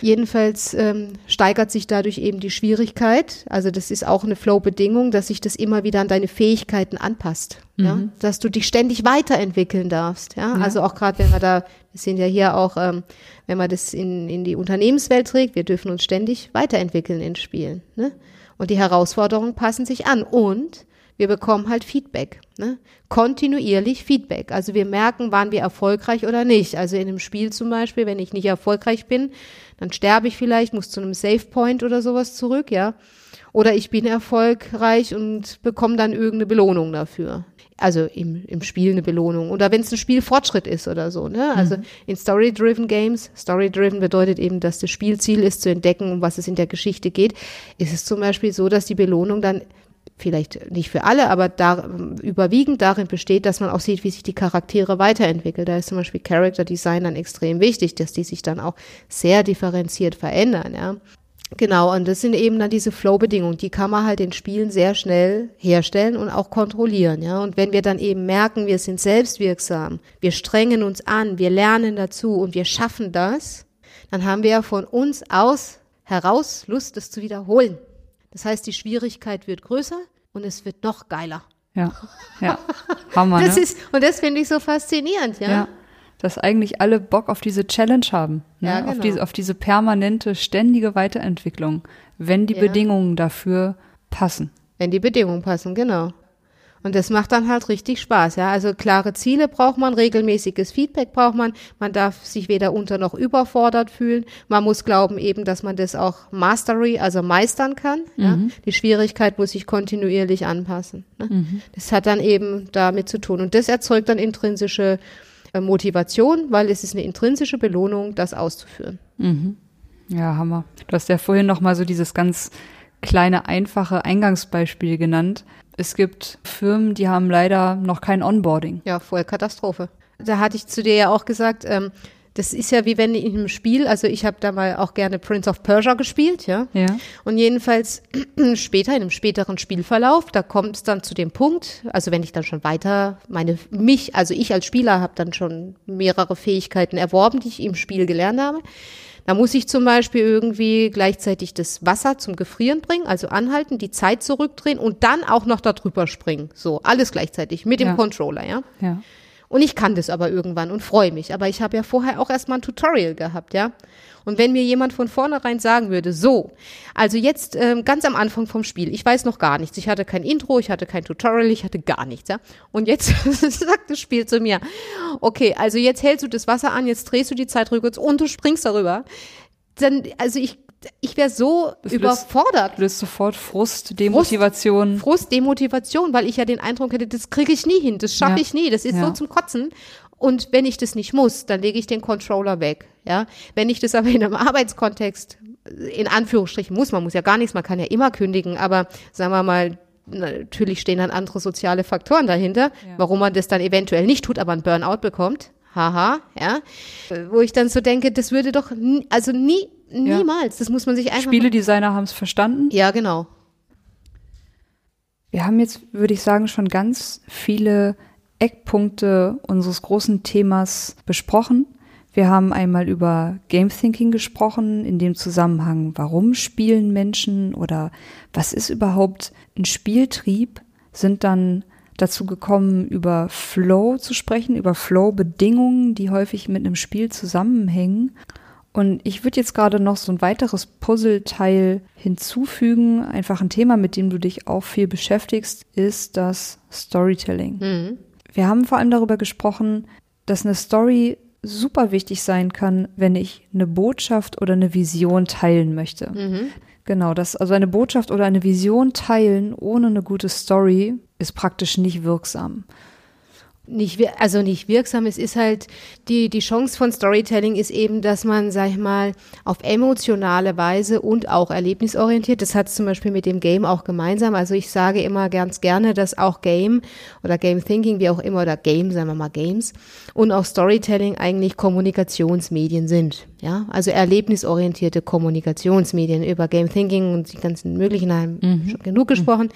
Jedenfalls ähm, steigert sich dadurch eben die Schwierigkeit. Also das ist auch eine Flow-Bedingung, dass sich das immer wieder an deine Fähigkeiten anpasst. Mhm. Ja? Dass du dich ständig weiterentwickeln darfst. Ja? ja. Also auch gerade wenn wir da, wir sind ja hier auch, ähm, wenn man das in, in die Unternehmenswelt trägt, wir dürfen uns ständig weiterentwickeln in Spielen. Ne? Und die Herausforderungen passen sich an. Und wir bekommen halt Feedback, ne? kontinuierlich Feedback. Also wir merken, waren wir erfolgreich oder nicht. Also in einem Spiel zum Beispiel, wenn ich nicht erfolgreich bin, dann sterbe ich vielleicht, muss zu einem Save Point oder sowas zurück, ja. Oder ich bin erfolgreich und bekomme dann irgendeine Belohnung dafür. Also im, im Spiel eine Belohnung. Oder wenn es ein Spielfortschritt ist oder so. Ne? Also mhm. in Story-Driven Games, Story-Driven bedeutet eben, dass das Spielziel ist, zu entdecken, um was es in der Geschichte geht, ist es zum Beispiel so, dass die Belohnung dann vielleicht nicht für alle, aber da, überwiegend darin besteht, dass man auch sieht, wie sich die Charaktere weiterentwickeln. Da ist zum Beispiel Character Design dann extrem wichtig, dass die sich dann auch sehr differenziert verändern, ja. Genau, und das sind eben dann diese Flow-Bedingungen, die kann man halt in Spielen sehr schnell herstellen und auch kontrollieren, ja. Und wenn wir dann eben merken, wir sind selbstwirksam, wir strengen uns an, wir lernen dazu und wir schaffen das, dann haben wir von uns aus heraus Lust, das zu wiederholen. Das heißt, die Schwierigkeit wird größer und es wird noch geiler. Ja, ja. Hammer, das ne? ist, und das finde ich so faszinierend, ja. ja. Dass eigentlich alle Bock auf diese Challenge haben, ne? ja, genau. auf, diese, auf diese permanente, ständige Weiterentwicklung, wenn die ja. Bedingungen dafür passen. Wenn die Bedingungen passen, genau. Und das macht dann halt richtig Spaß, ja. Also klare Ziele braucht man, regelmäßiges Feedback braucht man. Man darf sich weder unter noch überfordert fühlen. Man muss glauben eben, dass man das auch Mastery, also meistern kann. Mhm. Ja? Die Schwierigkeit muss sich kontinuierlich anpassen. Ne? Mhm. Das hat dann eben damit zu tun. Und das erzeugt dann intrinsische äh, Motivation, weil es ist eine intrinsische Belohnung, das auszuführen. Mhm. Ja, Hammer. Du hast ja vorhin noch mal so dieses ganz kleine, einfache Eingangsbeispiel genannt. Es gibt Firmen, die haben leider noch kein Onboarding. Ja, voll Katastrophe. Da hatte ich zu dir ja auch gesagt, ähm, das ist ja wie wenn in einem Spiel, also ich habe da mal auch gerne Prince of Persia gespielt, ja. ja. Und jedenfalls später, in einem späteren Spielverlauf, da kommt es dann zu dem Punkt, also wenn ich dann schon weiter meine, mich, also ich als Spieler habe dann schon mehrere Fähigkeiten erworben, die ich im Spiel gelernt habe. Da muss ich zum Beispiel irgendwie gleichzeitig das Wasser zum Gefrieren bringen, also anhalten, die Zeit zurückdrehen und dann auch noch darüber springen. So, alles gleichzeitig mit dem ja. Controller, ja. Ja. Und ich kann das aber irgendwann und freue mich. Aber ich habe ja vorher auch erstmal ein Tutorial gehabt, ja. Und wenn mir jemand von vornherein sagen würde, so, also jetzt ähm, ganz am Anfang vom Spiel, ich weiß noch gar nichts, ich hatte kein Intro, ich hatte kein Tutorial, ich hatte gar nichts, ja. Und jetzt sagt das Spiel zu mir, okay, also jetzt hältst du das Wasser an, jetzt drehst du die Zeit rückwärts und du springst darüber. Dann, also ich ich wäre so das überfordert. Du bist sofort Frust, Demotivation. Frust, Frust, Demotivation, weil ich ja den Eindruck hätte, das kriege ich nie hin, das schaffe ja. ich nie, das ist ja. so zum Kotzen. Und wenn ich das nicht muss, dann lege ich den Controller weg. Ja, wenn ich das aber in einem Arbeitskontext in Anführungsstrichen muss, man muss ja gar nichts, man kann ja immer kündigen, aber sagen wir mal, natürlich stehen dann andere soziale Faktoren dahinter, ja. warum man das dann eventuell nicht tut, aber einen Burnout bekommt. Haha, ja. Wo ich dann so denke, das würde doch, nie, also nie, niemals, ja. das muss man sich einfach. Spieledesigner haben es verstanden? Ja, genau. Wir haben jetzt, würde ich sagen, schon ganz viele Eckpunkte unseres großen Themas besprochen. Wir haben einmal über Game Thinking gesprochen, in dem Zusammenhang, warum spielen Menschen oder was ist überhaupt ein Spieltrieb, sind dann dazu gekommen, über Flow zu sprechen, über Flow-Bedingungen, die häufig mit einem Spiel zusammenhängen. Und ich würde jetzt gerade noch so ein weiteres Puzzleteil hinzufügen. Einfach ein Thema, mit dem du dich auch viel beschäftigst, ist das Storytelling. Mhm. Wir haben vor allem darüber gesprochen, dass eine Story super wichtig sein kann, wenn ich eine Botschaft oder eine Vision teilen möchte. Mhm. Genau, das, also eine Botschaft oder eine Vision teilen ohne eine gute Story ist praktisch nicht wirksam nicht, also nicht wirksam. Es ist halt, die, die Chance von Storytelling ist eben, dass man, sag ich mal, auf emotionale Weise und auch erlebnisorientiert, das hat es zum Beispiel mit dem Game auch gemeinsam. Also ich sage immer ganz gerne, dass auch Game oder Game Thinking, wie auch immer, oder Game, sagen wir mal Games, und auch Storytelling eigentlich Kommunikationsmedien sind. Ja, also erlebnisorientierte Kommunikationsmedien über Game Thinking und die ganzen möglichen haben mhm. schon genug gesprochen.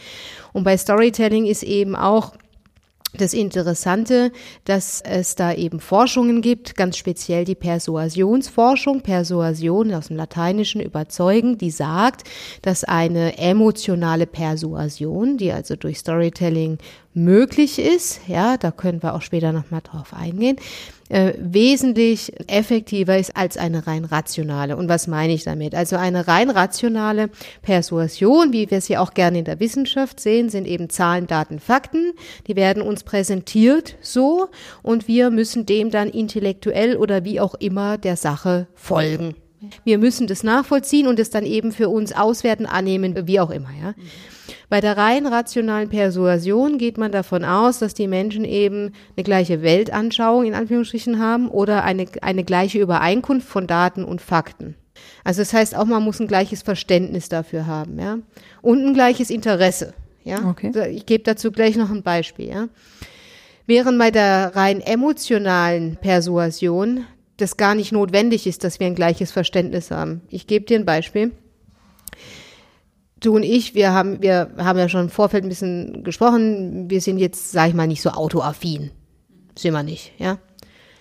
Und bei Storytelling ist eben auch das Interessante, dass es da eben Forschungen gibt, ganz speziell die Persuasionsforschung, Persuasion aus dem Lateinischen überzeugen, die sagt, dass eine emotionale Persuasion, die also durch Storytelling möglich ist, ja, da können wir auch später nochmal drauf eingehen, äh, wesentlich effektiver ist als eine rein rationale. Und was meine ich damit? Also eine rein rationale Persuasion, wie wir sie auch gerne in der Wissenschaft sehen, sind eben Zahlen, Daten, Fakten. Die werden uns präsentiert so und wir müssen dem dann intellektuell oder wie auch immer der Sache folgen. Wir müssen das nachvollziehen und es dann eben für uns auswerten, annehmen, wie auch immer, ja. Bei der rein rationalen Persuasion geht man davon aus, dass die Menschen eben eine gleiche Weltanschauung in Anführungsstrichen haben oder eine, eine gleiche Übereinkunft von Daten und Fakten. Also das heißt auch, man muss ein gleiches Verständnis dafür haben, ja. Und ein gleiches Interesse. Ja. Okay. Ich gebe dazu gleich noch ein Beispiel, ja. Während bei der rein emotionalen Persuasion das gar nicht notwendig ist, dass wir ein gleiches Verständnis haben. Ich gebe dir ein Beispiel du und ich, wir haben, wir haben ja schon im Vorfeld ein bisschen gesprochen. Wir sind jetzt, sag ich mal, nicht so autoaffin. Sind wir nicht, ja.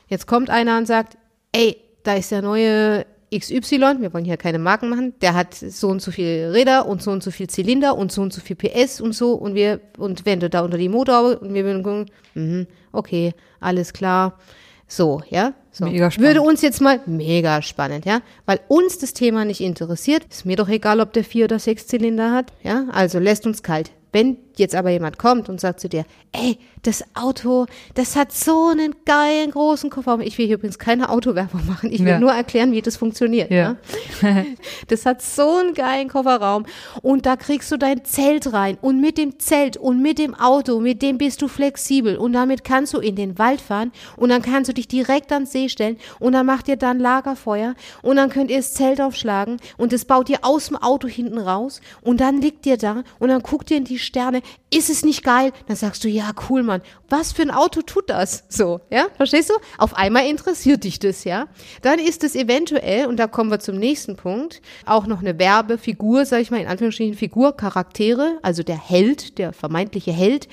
Jetzt kommt einer und sagt, ey, da ist der neue XY, wir wollen hier keine Marken machen, der hat so und so viel Räder und so und so viel Zylinder und so und so viel PS und so und wir, und wenn du da unter die Motor und wir würden gucken, mh, okay, alles klar. So, ja. So. Mega spannend. Würde uns jetzt mal mega spannend, ja, weil uns das Thema nicht interessiert. Ist mir doch egal, ob der vier oder sechs Zylinder hat, ja. Also lässt uns kalt. Wenn jetzt aber jemand kommt und sagt zu dir, ey, das Auto, das hat so einen geilen großen Kofferraum. Ich will hier übrigens keine Autowerbung machen. Ich will ja. nur erklären, wie das funktioniert. Ja. ja. Das hat so einen geilen Kofferraum und da kriegst du dein Zelt rein und mit dem Zelt und mit dem Auto, mit dem bist du flexibel und damit kannst du in den Wald fahren und dann kannst du dich direkt ans See stellen und dann macht ihr dann Lagerfeuer und dann könnt ihr das Zelt aufschlagen und das baut ihr aus dem Auto hinten raus und dann liegt ihr da und dann guckt ihr in die Sterne ist es nicht geil? Dann sagst du, ja, cool, Mann. Was für ein Auto tut das? So, ja, verstehst du? Auf einmal interessiert dich das, ja. Dann ist es eventuell, und da kommen wir zum nächsten Punkt, auch noch eine Werbefigur, sag ich mal, in Anführungsstrichen Figur, Charaktere, also der Held, der vermeintliche Held,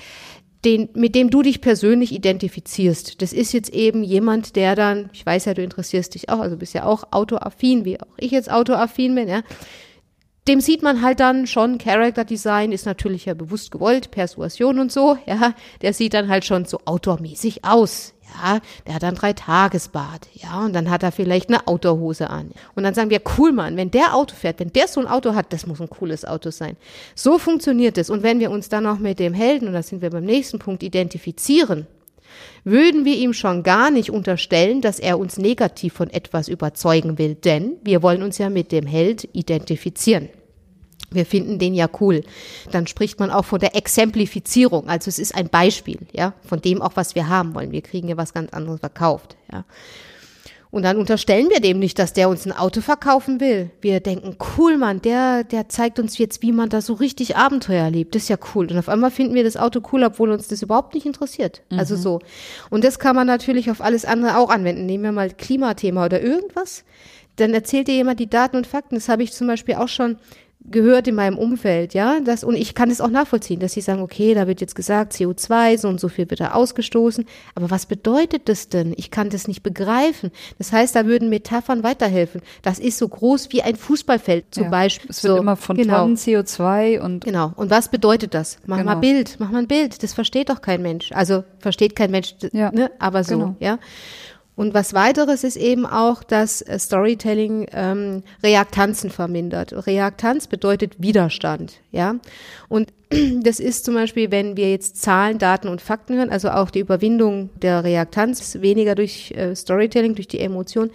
den, mit dem du dich persönlich identifizierst. Das ist jetzt eben jemand, der dann, ich weiß ja, du interessierst dich auch, also bist ja auch autoaffin, wie auch ich jetzt autoaffin bin, ja dem sieht man halt dann schon, Character Design ist natürlich ja bewusst gewollt, Persuasion und so, ja, der sieht dann halt schon so outdoormäßig aus, ja, der hat dann drei Tagesbad, ja, und dann hat er vielleicht eine Outdoorhose an. Und dann sagen wir, cool Mann, wenn der Auto fährt, wenn der so ein Auto hat, das muss ein cooles Auto sein. So funktioniert es. Und wenn wir uns dann noch mit dem Helden, und da sind wir beim nächsten Punkt, identifizieren, würden wir ihm schon gar nicht unterstellen, dass er uns negativ von etwas überzeugen will, denn wir wollen uns ja mit dem Held identifizieren. Wir finden den ja cool. Dann spricht man auch von der Exemplifizierung. Also es ist ein Beispiel, ja, von dem auch, was wir haben wollen. Wir kriegen ja was ganz anderes verkauft, ja. Und dann unterstellen wir dem nicht, dass der uns ein Auto verkaufen will. Wir denken, cool, Mann, der, der zeigt uns jetzt, wie man da so richtig Abenteuer erlebt. Das ist ja cool. Und auf einmal finden wir das Auto cool, obwohl uns das überhaupt nicht interessiert. Mhm. Also so. Und das kann man natürlich auf alles andere auch anwenden. Nehmen wir mal Klimathema oder irgendwas. Dann erzählt dir jemand die Daten und Fakten. Das habe ich zum Beispiel auch schon gehört in meinem Umfeld, ja, das, und ich kann es auch nachvollziehen, dass sie sagen, okay, da wird jetzt gesagt, CO2, so und so viel wird da ausgestoßen, aber was bedeutet das denn? Ich kann das nicht begreifen. Das heißt, da würden Metaphern weiterhelfen. Das ist so groß wie ein Fußballfeld zum ja, Beispiel. Es wird so, immer von genau. Tonnen CO2 und. Genau. Und was bedeutet das? Mach genau. mal Bild, mach mal ein Bild. Das versteht doch kein Mensch. Also versteht kein Mensch, ja, ne? aber so, genau. ja. Und was weiteres ist eben auch, dass äh, Storytelling ähm, Reaktanzen vermindert. Reaktanz bedeutet Widerstand, ja. Und das ist zum Beispiel, wenn wir jetzt Zahlen, Daten und Fakten hören, also auch die Überwindung der Reaktanz, weniger durch äh, Storytelling, durch die Emotion.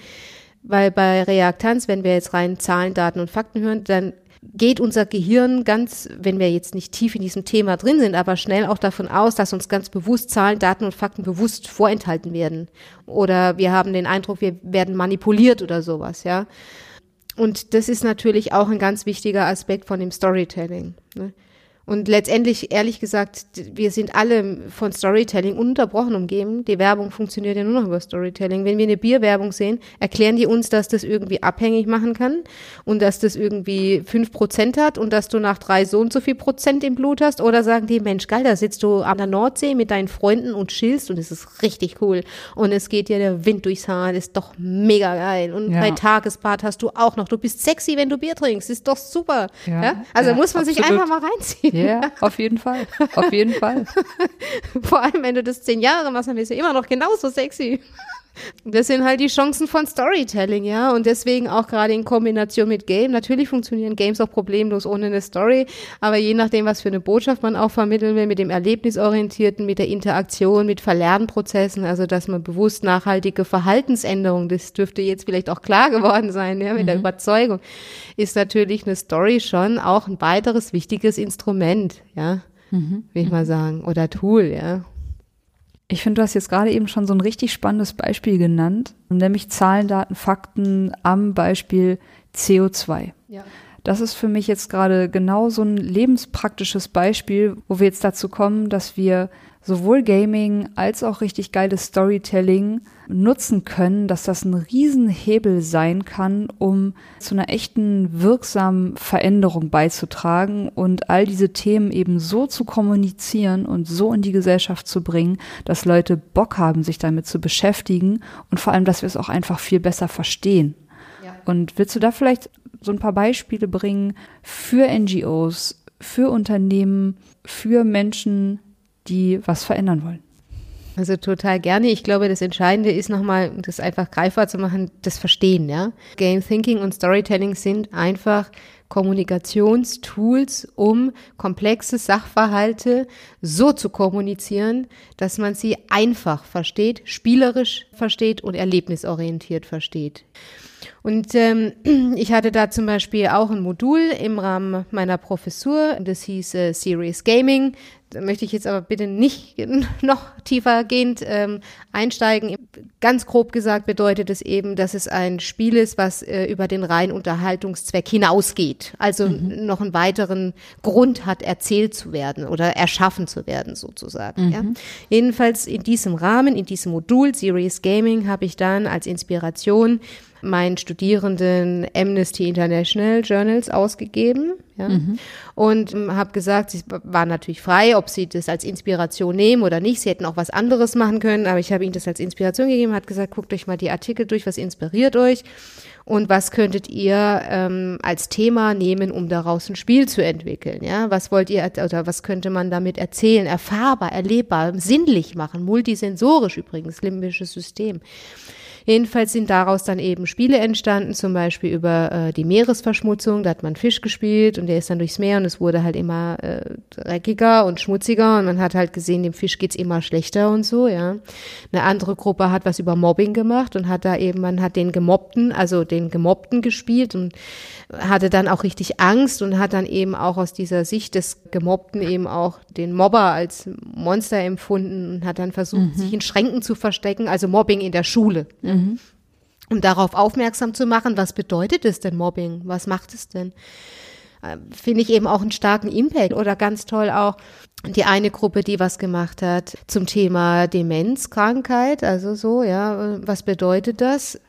Weil bei Reaktanz, wenn wir jetzt rein Zahlen, Daten und Fakten hören, dann geht unser Gehirn ganz, wenn wir jetzt nicht tief in diesem Thema drin sind, aber schnell auch davon aus, dass uns ganz bewusst Zahlen, Daten und Fakten bewusst vorenthalten werden. Oder wir haben den Eindruck, wir werden manipuliert oder sowas, ja. Und das ist natürlich auch ein ganz wichtiger Aspekt von dem Storytelling. Ne? Und letztendlich, ehrlich gesagt, wir sind alle von Storytelling ununterbrochen umgeben. Die Werbung funktioniert ja nur noch über Storytelling. Wenn wir eine Bierwerbung sehen, erklären die uns, dass das irgendwie abhängig machen kann und dass das irgendwie fünf Prozent hat und dass du nach drei so und so viel Prozent im Blut hast. Oder sagen die, Mensch, geil, da sitzt du an der Nordsee mit deinen Freunden und chillst und es ist richtig cool. Und es geht dir der Wind durchs Haar, das ist doch mega geil. Und ja. bei Tagesbad hast du auch noch, du bist sexy, wenn du Bier trinkst, ist doch super. Ja, ja? Also muss man absolut. sich einfach mal reinziehen. Ja, auf jeden Fall. Auf jeden Fall. Vor allem, wenn du das zehn Jahre machst, dann bist du immer noch genauso sexy. Das sind halt die Chancen von Storytelling, ja. Und deswegen auch gerade in Kombination mit Game. Natürlich funktionieren Games auch problemlos ohne eine Story, aber je nachdem, was für eine Botschaft man auch vermitteln will, mit dem Erlebnisorientierten, mit der Interaktion, mit Verlernprozessen, also dass man bewusst nachhaltige Verhaltensänderungen, das dürfte jetzt vielleicht auch klar geworden sein, ja, mit mhm. der Überzeugung, ist natürlich eine Story schon auch ein weiteres wichtiges Instrument, ja. Mhm. Will ich mal sagen. Oder Tool, ja. Ich finde, du hast jetzt gerade eben schon so ein richtig spannendes Beispiel genannt, nämlich Zahlen, Daten, Fakten am Beispiel CO2. Ja. Das ist für mich jetzt gerade genau so ein lebenspraktisches Beispiel, wo wir jetzt dazu kommen, dass wir sowohl Gaming als auch richtig geiles Storytelling nutzen können, dass das ein Riesenhebel sein kann, um zu einer echten wirksamen Veränderung beizutragen und all diese Themen eben so zu kommunizieren und so in die Gesellschaft zu bringen, dass Leute Bock haben, sich damit zu beschäftigen und vor allem, dass wir es auch einfach viel besser verstehen. Ja. Und willst du da vielleicht so ein paar Beispiele bringen für NGOs, für Unternehmen, für Menschen, die was verändern wollen. Also total gerne. Ich glaube, das Entscheidende ist nochmal, das einfach greifbar zu machen, das Verstehen, ja. Game Thinking und Storytelling sind einfach Kommunikationstools, um komplexe Sachverhalte so zu kommunizieren, dass man sie einfach versteht, spielerisch versteht und erlebnisorientiert versteht. Und ähm, ich hatte da zum Beispiel auch ein Modul im Rahmen meiner Professur, das hieß äh, Serious Gaming. Möchte ich jetzt aber bitte nicht noch tiefergehend ähm, einsteigen. Ganz grob gesagt bedeutet es eben, dass es ein Spiel ist, was äh, über den reinen Unterhaltungszweck hinausgeht. Also mhm. noch einen weiteren Grund hat, erzählt zu werden oder erschaffen zu werden sozusagen. Mhm. Ja. Jedenfalls in diesem Rahmen, in diesem Modul Serious Gaming habe ich dann als Inspiration meinen Studierenden Amnesty International Journals ausgegeben. Ja? Mhm. Und ähm, habe gesagt, sie waren natürlich frei, ob sie das als Inspiration nehmen oder nicht. Sie hätten auch was anderes machen können, aber ich habe ihnen das als Inspiration gegeben, hat gesagt, guckt euch mal die Artikel durch, was inspiriert euch und was könntet ihr ähm, als Thema nehmen, um daraus ein Spiel zu entwickeln? Ja, was wollt ihr oder was könnte man damit erzählen? Erfahrbar, erlebbar, sinnlich machen, multisensorisch übrigens, limbisches System. Jedenfalls sind daraus dann eben Spiele entstanden, zum Beispiel über äh, die Meeresverschmutzung. Da hat man Fisch gespielt und der ist dann durchs Meer und es wurde halt immer äh, dreckiger und schmutziger und man hat halt gesehen, dem Fisch geht's immer schlechter und so, ja. Eine andere Gruppe hat was über Mobbing gemacht und hat da eben, man hat den Gemobbten, also den Gemobbten gespielt und hatte dann auch richtig Angst und hat dann eben auch aus dieser Sicht des Gemobbten eben auch den Mobber als Monster empfunden und hat dann versucht, mhm. sich in Schränken zu verstecken, also Mobbing in der Schule. Mhm. Um darauf aufmerksam zu machen, was bedeutet es denn Mobbing? Was macht es denn? Äh, finde ich eben auch einen starken Impact oder ganz toll auch die eine Gruppe, die was gemacht hat zum Thema Demenzkrankheit, also so, ja, was bedeutet das?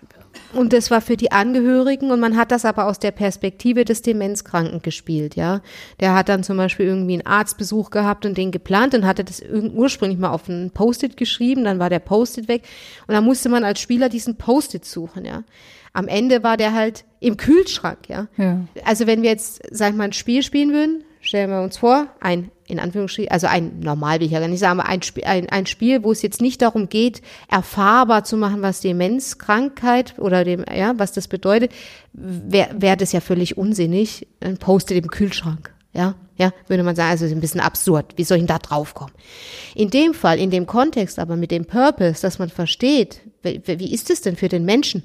Und das war für die Angehörigen und man hat das aber aus der Perspektive des Demenzkranken gespielt, ja. Der hat dann zum Beispiel irgendwie einen Arztbesuch gehabt und den geplant und hatte das ursprünglich mal auf einen Post-it geschrieben, dann war der Post-it weg und dann musste man als Spieler diesen Post-it suchen, ja. Am Ende war der halt im Kühlschrank, ja. ja. Also wenn wir jetzt, sag ich mal, ein Spiel spielen würden, stellen wir uns vor, ein, in Anführungsstrichen, also ein, normal will ich ja gar nicht sagen, aber ein, Spiel, ein, ein Spiel, wo es jetzt nicht darum geht, erfahrbar zu machen, was Demenzkrankheit oder dem, ja, was das bedeutet, wäre wär das ja völlig unsinnig, ein Post-it im Kühlschrank. Ja, ja, würde man sagen, also ist ein bisschen absurd. Wie soll ich denn da drauf kommen? In dem Fall, in dem Kontext, aber mit dem Purpose, dass man versteht, wie, wie ist es denn für den Menschen?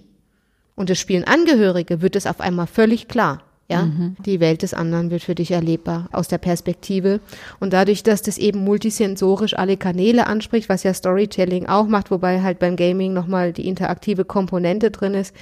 Und das spielen Angehörige, wird es auf einmal völlig klar. Ja, mhm. die Welt des anderen wird für dich erlebbar aus der Perspektive. Und dadurch, dass das eben multisensorisch alle Kanäle anspricht, was ja Storytelling auch macht, wobei halt beim Gaming nochmal die interaktive Komponente drin ist,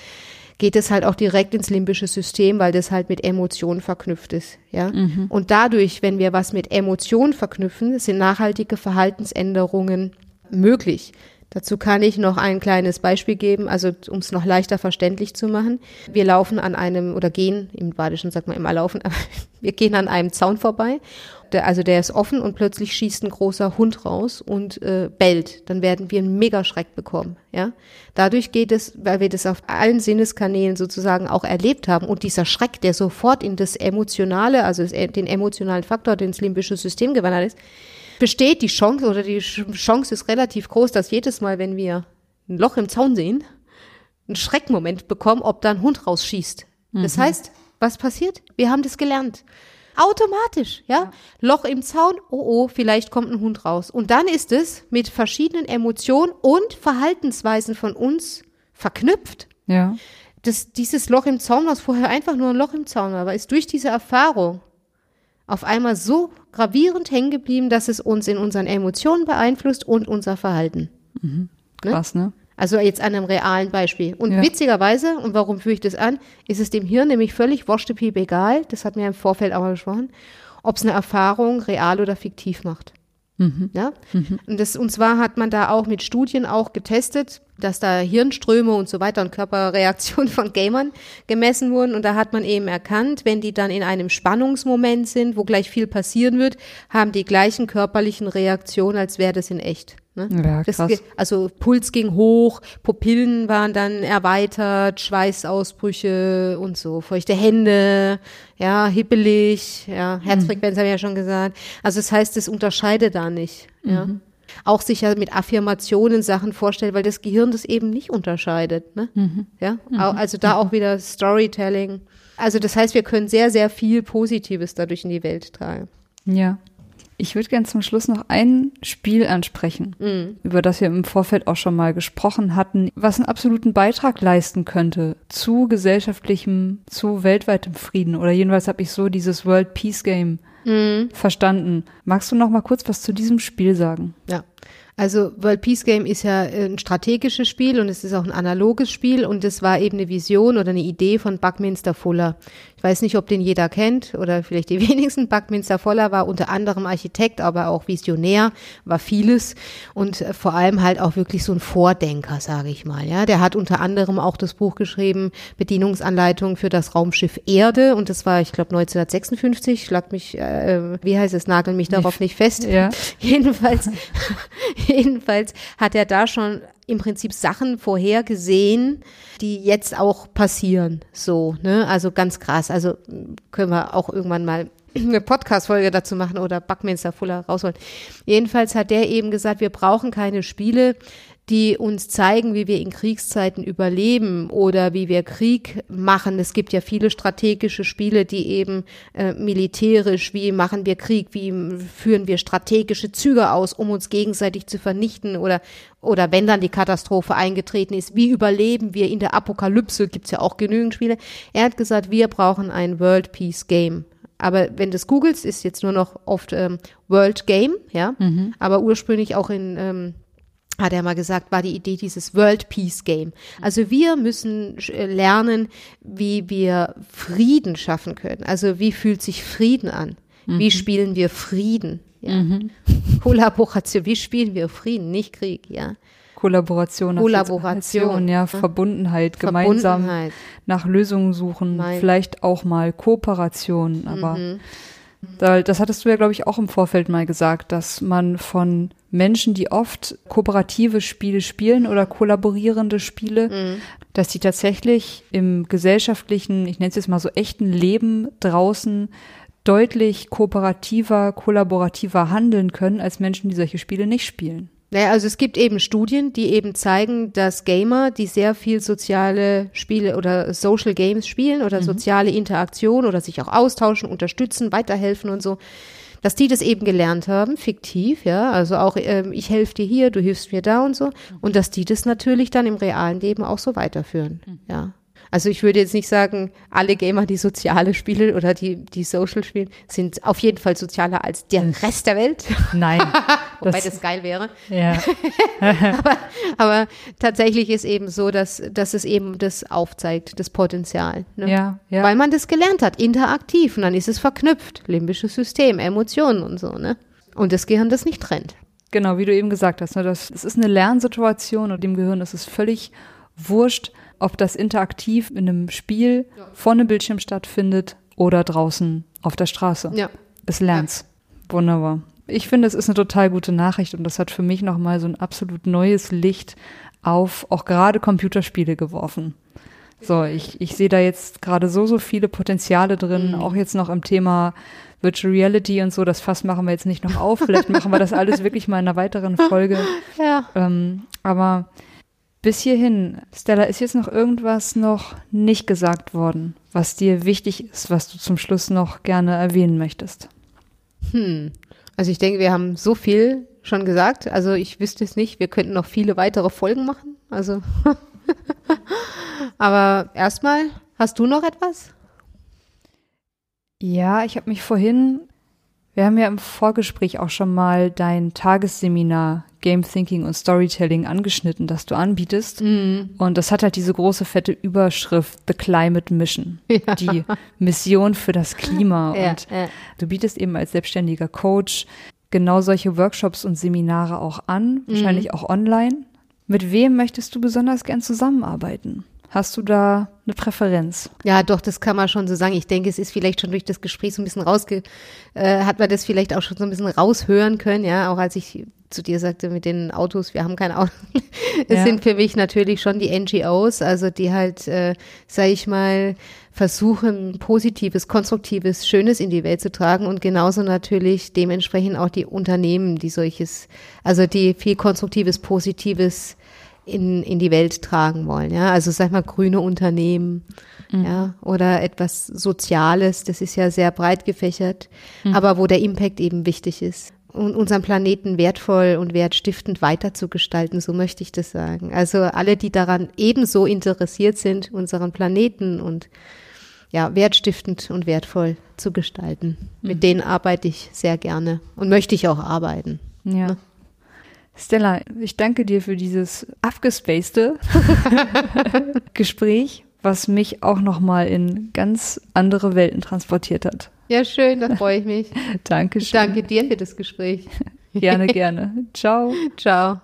geht es halt auch direkt ins limbische System, weil das halt mit Emotionen verknüpft ist, ja. Mhm. Und dadurch, wenn wir was mit Emotionen verknüpfen, sind nachhaltige Verhaltensänderungen möglich. Dazu kann ich noch ein kleines Beispiel geben, also um es noch leichter verständlich zu machen. Wir laufen an einem oder gehen, im Badischen sagt man immer laufen, aber wir gehen an einem Zaun vorbei. Der, also der ist offen und plötzlich schießt ein großer Hund raus und äh, bellt. Dann werden wir einen Megaschreck bekommen. Ja, dadurch geht es, weil wir das auf allen Sinneskanälen sozusagen auch erlebt haben und dieser Schreck, der sofort in das emotionale, also den emotionalen Faktor, den das limbische System gewandert ist, besteht die Chance oder die Chance ist relativ groß, dass jedes Mal, wenn wir ein Loch im Zaun sehen, einen Schreckmoment bekommen, ob da ein Hund rausschießt. Mhm. Das heißt, was passiert? Wir haben das gelernt. Automatisch, ja? ja? Loch im Zaun, oh oh, vielleicht kommt ein Hund raus. Und dann ist es mit verschiedenen Emotionen und Verhaltensweisen von uns verknüpft. Ja. Das, dieses Loch im Zaun, was vorher einfach nur ein Loch im Zaun war, ist durch diese Erfahrung auf einmal so gravierend hängen geblieben, dass es uns in unseren Emotionen beeinflusst und unser Verhalten. Mhm. Ne? Krass, ne? Also jetzt an einem realen Beispiel. Und ja. witzigerweise, und warum führe ich das an, ist es dem Hirn nämlich völlig wurschtepip egal, das hat mir im Vorfeld auch mal besprochen, ob es eine Erfahrung real oder fiktiv macht. Mhm. Ja? Mhm. Und, das, und zwar hat man da auch mit Studien auch getestet, dass da Hirnströme und so weiter und Körperreaktionen von Gamern gemessen wurden. Und da hat man eben erkannt, wenn die dann in einem Spannungsmoment sind, wo gleich viel passieren wird, haben die gleichen körperlichen Reaktionen, als wäre das in echt. Ne? Ja, krass. Das, also Puls ging hoch, Pupillen waren dann erweitert, Schweißausbrüche und so, feuchte Hände, ja, hippelig, ja, Herzfrequenz mhm. habe ich ja schon gesagt. Also das heißt, es unterscheidet da nicht. Ja. Mhm auch sich ja mit Affirmationen Sachen vorstellt, weil das Gehirn das eben nicht unterscheidet. Ne? Mhm. Ja? Mhm. Also da auch wieder Storytelling. Also das heißt, wir können sehr, sehr viel Positives dadurch in die Welt tragen. Ja. Ich würde gerne zum Schluss noch ein Spiel ansprechen, mhm. über das wir im Vorfeld auch schon mal gesprochen hatten, was einen absoluten Beitrag leisten könnte zu gesellschaftlichem, zu weltweitem Frieden. Oder jedenfalls habe ich so dieses World Peace Game mhm. verstanden. Magst du noch mal kurz was zu diesem Spiel sagen? Ja. Also World Peace Game ist ja ein strategisches Spiel und es ist auch ein analoges Spiel und es war eben eine Vision oder eine Idee von Buckminster Fuller. Ich weiß nicht, ob den jeder kennt oder vielleicht die wenigsten. Buckminster Voller war unter anderem Architekt, aber auch Visionär, war vieles und vor allem halt auch wirklich so ein Vordenker, sage ich mal. Ja, der hat unter anderem auch das Buch geschrieben, Bedienungsanleitung für das Raumschiff Erde und das war, ich glaube, 1956. Schlag mich, äh, wie heißt es, nagel mich darauf nicht fest. Ja. jedenfalls, jedenfalls hat er da schon im Prinzip Sachen vorhergesehen, die jetzt auch passieren. So, ne? Also ganz krass. Also können wir auch irgendwann mal eine Podcast-Folge dazu machen oder Buckminster Fuller rausholen. Jedenfalls hat der eben gesagt, wir brauchen keine Spiele, die uns zeigen, wie wir in Kriegszeiten überleben oder wie wir Krieg machen. Es gibt ja viele strategische Spiele, die eben äh, militärisch, wie machen wir Krieg, wie führen wir strategische Züge aus, um uns gegenseitig zu vernichten oder oder wenn dann die Katastrophe eingetreten ist, wie überleben wir in der Apokalypse, gibt's ja auch genügend Spiele. Er hat gesagt, wir brauchen ein World Peace Game. Aber wenn du es googelst, ist jetzt nur noch oft ähm, World Game, ja. Mhm. Aber ursprünglich auch in ähm, hat er mal gesagt, war die Idee dieses World Peace Game. Also wir müssen äh, lernen, wie wir Frieden schaffen können. Also wie fühlt sich Frieden an? Mhm. Wie spielen wir Frieden? Ja. Mhm. Kollaboration, wie spielen wir Frieden, nicht Krieg, ja. Kollaboration, Kollaboration, ja, Verbundenheit, gemeinsam Verbundenheit. nach Lösungen suchen, Nein. vielleicht auch mal Kooperation, aber mhm. Das hattest du ja, glaube ich, auch im Vorfeld mal gesagt, dass man von Menschen, die oft kooperative Spiele spielen oder kollaborierende Spiele, mhm. dass die tatsächlich im gesellschaftlichen, ich nenne es jetzt mal so echten Leben draußen deutlich kooperativer, kollaborativer handeln können als Menschen, die solche Spiele nicht spielen. Naja, also es gibt eben Studien, die eben zeigen, dass Gamer, die sehr viel soziale Spiele oder Social Games spielen oder mhm. soziale Interaktion oder sich auch austauschen, unterstützen, weiterhelfen und so, dass die das eben gelernt haben, fiktiv, ja, also auch ähm, ich helfe dir hier, du hilfst mir da und so, und dass die das natürlich dann im realen Leben auch so weiterführen, mhm. ja. Also ich würde jetzt nicht sagen, alle Gamer, die soziale spielen oder die, die Social spielen, sind auf jeden Fall sozialer als der Rest der Welt. Nein. Wobei das, das, geil wäre. Ja. aber, aber, tatsächlich ist eben so, dass, dass es eben das aufzeigt, das Potenzial. Ne? Ja, ja. Weil man das gelernt hat, interaktiv. Und dann ist es verknüpft. Limbisches System, Emotionen und so. Ne? Und das Gehirn das nicht trennt. Genau, wie du eben gesagt hast. Ne, das, das ist eine Lernsituation und dem Gehirn ist es völlig wurscht, ob das interaktiv in einem Spiel ja. vor einem Bildschirm stattfindet oder draußen auf der Straße. Ja. Es lernt's. Ja. Wunderbar. Ich finde, es ist eine total gute Nachricht und das hat für mich nochmal so ein absolut neues Licht auf auch gerade Computerspiele geworfen. So, ich, ich sehe da jetzt gerade so, so viele Potenziale drin, mhm. auch jetzt noch im Thema Virtual Reality und so. Das Fass machen wir jetzt nicht noch auf. Vielleicht machen wir das alles wirklich mal in einer weiteren Folge. Ja. Ähm, aber bis hierhin, Stella, ist jetzt noch irgendwas noch nicht gesagt worden, was dir wichtig ist, was du zum Schluss noch gerne erwähnen möchtest? Hm. Also ich denke, wir haben so viel schon gesagt. Also ich wüsste es nicht. Wir könnten noch viele weitere Folgen machen. Also, aber erstmal, hast du noch etwas? Ja, ich habe mich vorhin wir haben ja im Vorgespräch auch schon mal dein Tagesseminar Game Thinking und Storytelling angeschnitten, das du anbietest. Mhm. Und das hat halt diese große fette Überschrift The Climate Mission, ja. die Mission für das Klima. Ja, und ja. du bietest eben als selbstständiger Coach genau solche Workshops und Seminare auch an, wahrscheinlich mhm. auch online. Mit wem möchtest du besonders gern zusammenarbeiten? Hast du da eine Präferenz? Ja, doch, das kann man schon so sagen. Ich denke, es ist vielleicht schon durch das Gespräch so ein bisschen rausge, äh, hat man das vielleicht auch schon so ein bisschen raushören können, ja, auch als ich zu dir sagte mit den Autos, wir haben kein Auto. es ja. sind für mich natürlich schon die NGOs, also die halt, äh, sag ich mal, versuchen, positives, konstruktives, Schönes in die Welt zu tragen und genauso natürlich dementsprechend auch die Unternehmen, die solches, also die viel konstruktives, positives in, in die Welt tragen wollen. Ja, also sag mal grüne Unternehmen, mhm. ja, oder etwas Soziales. Das ist ja sehr breit gefächert, mhm. aber wo der Impact eben wichtig ist unseren Planeten wertvoll und wertstiftend weiterzugestalten, so möchte ich das sagen. Also alle, die daran ebenso interessiert sind, unseren Planeten und ja, wertstiftend und wertvoll zu gestalten. Mhm. Mit denen arbeite ich sehr gerne und möchte ich auch arbeiten. Ja. Ne? Stella, ich danke dir für dieses abgespacede Gespräch, was mich auch nochmal in ganz andere Welten transportiert hat. Ja, schön, da freue ich mich. Dankeschön. Ich danke dir für das Gespräch. gerne, gerne. Ciao. Ciao.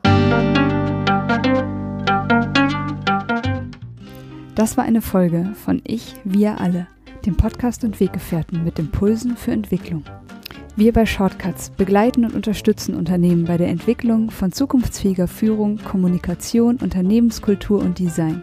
Das war eine Folge von Ich, wir alle, dem Podcast und Weggefährten mit Impulsen für Entwicklung. Wir bei Shortcuts begleiten und unterstützen Unternehmen bei der Entwicklung von zukunftsfähiger Führung, Kommunikation, Unternehmenskultur und Design.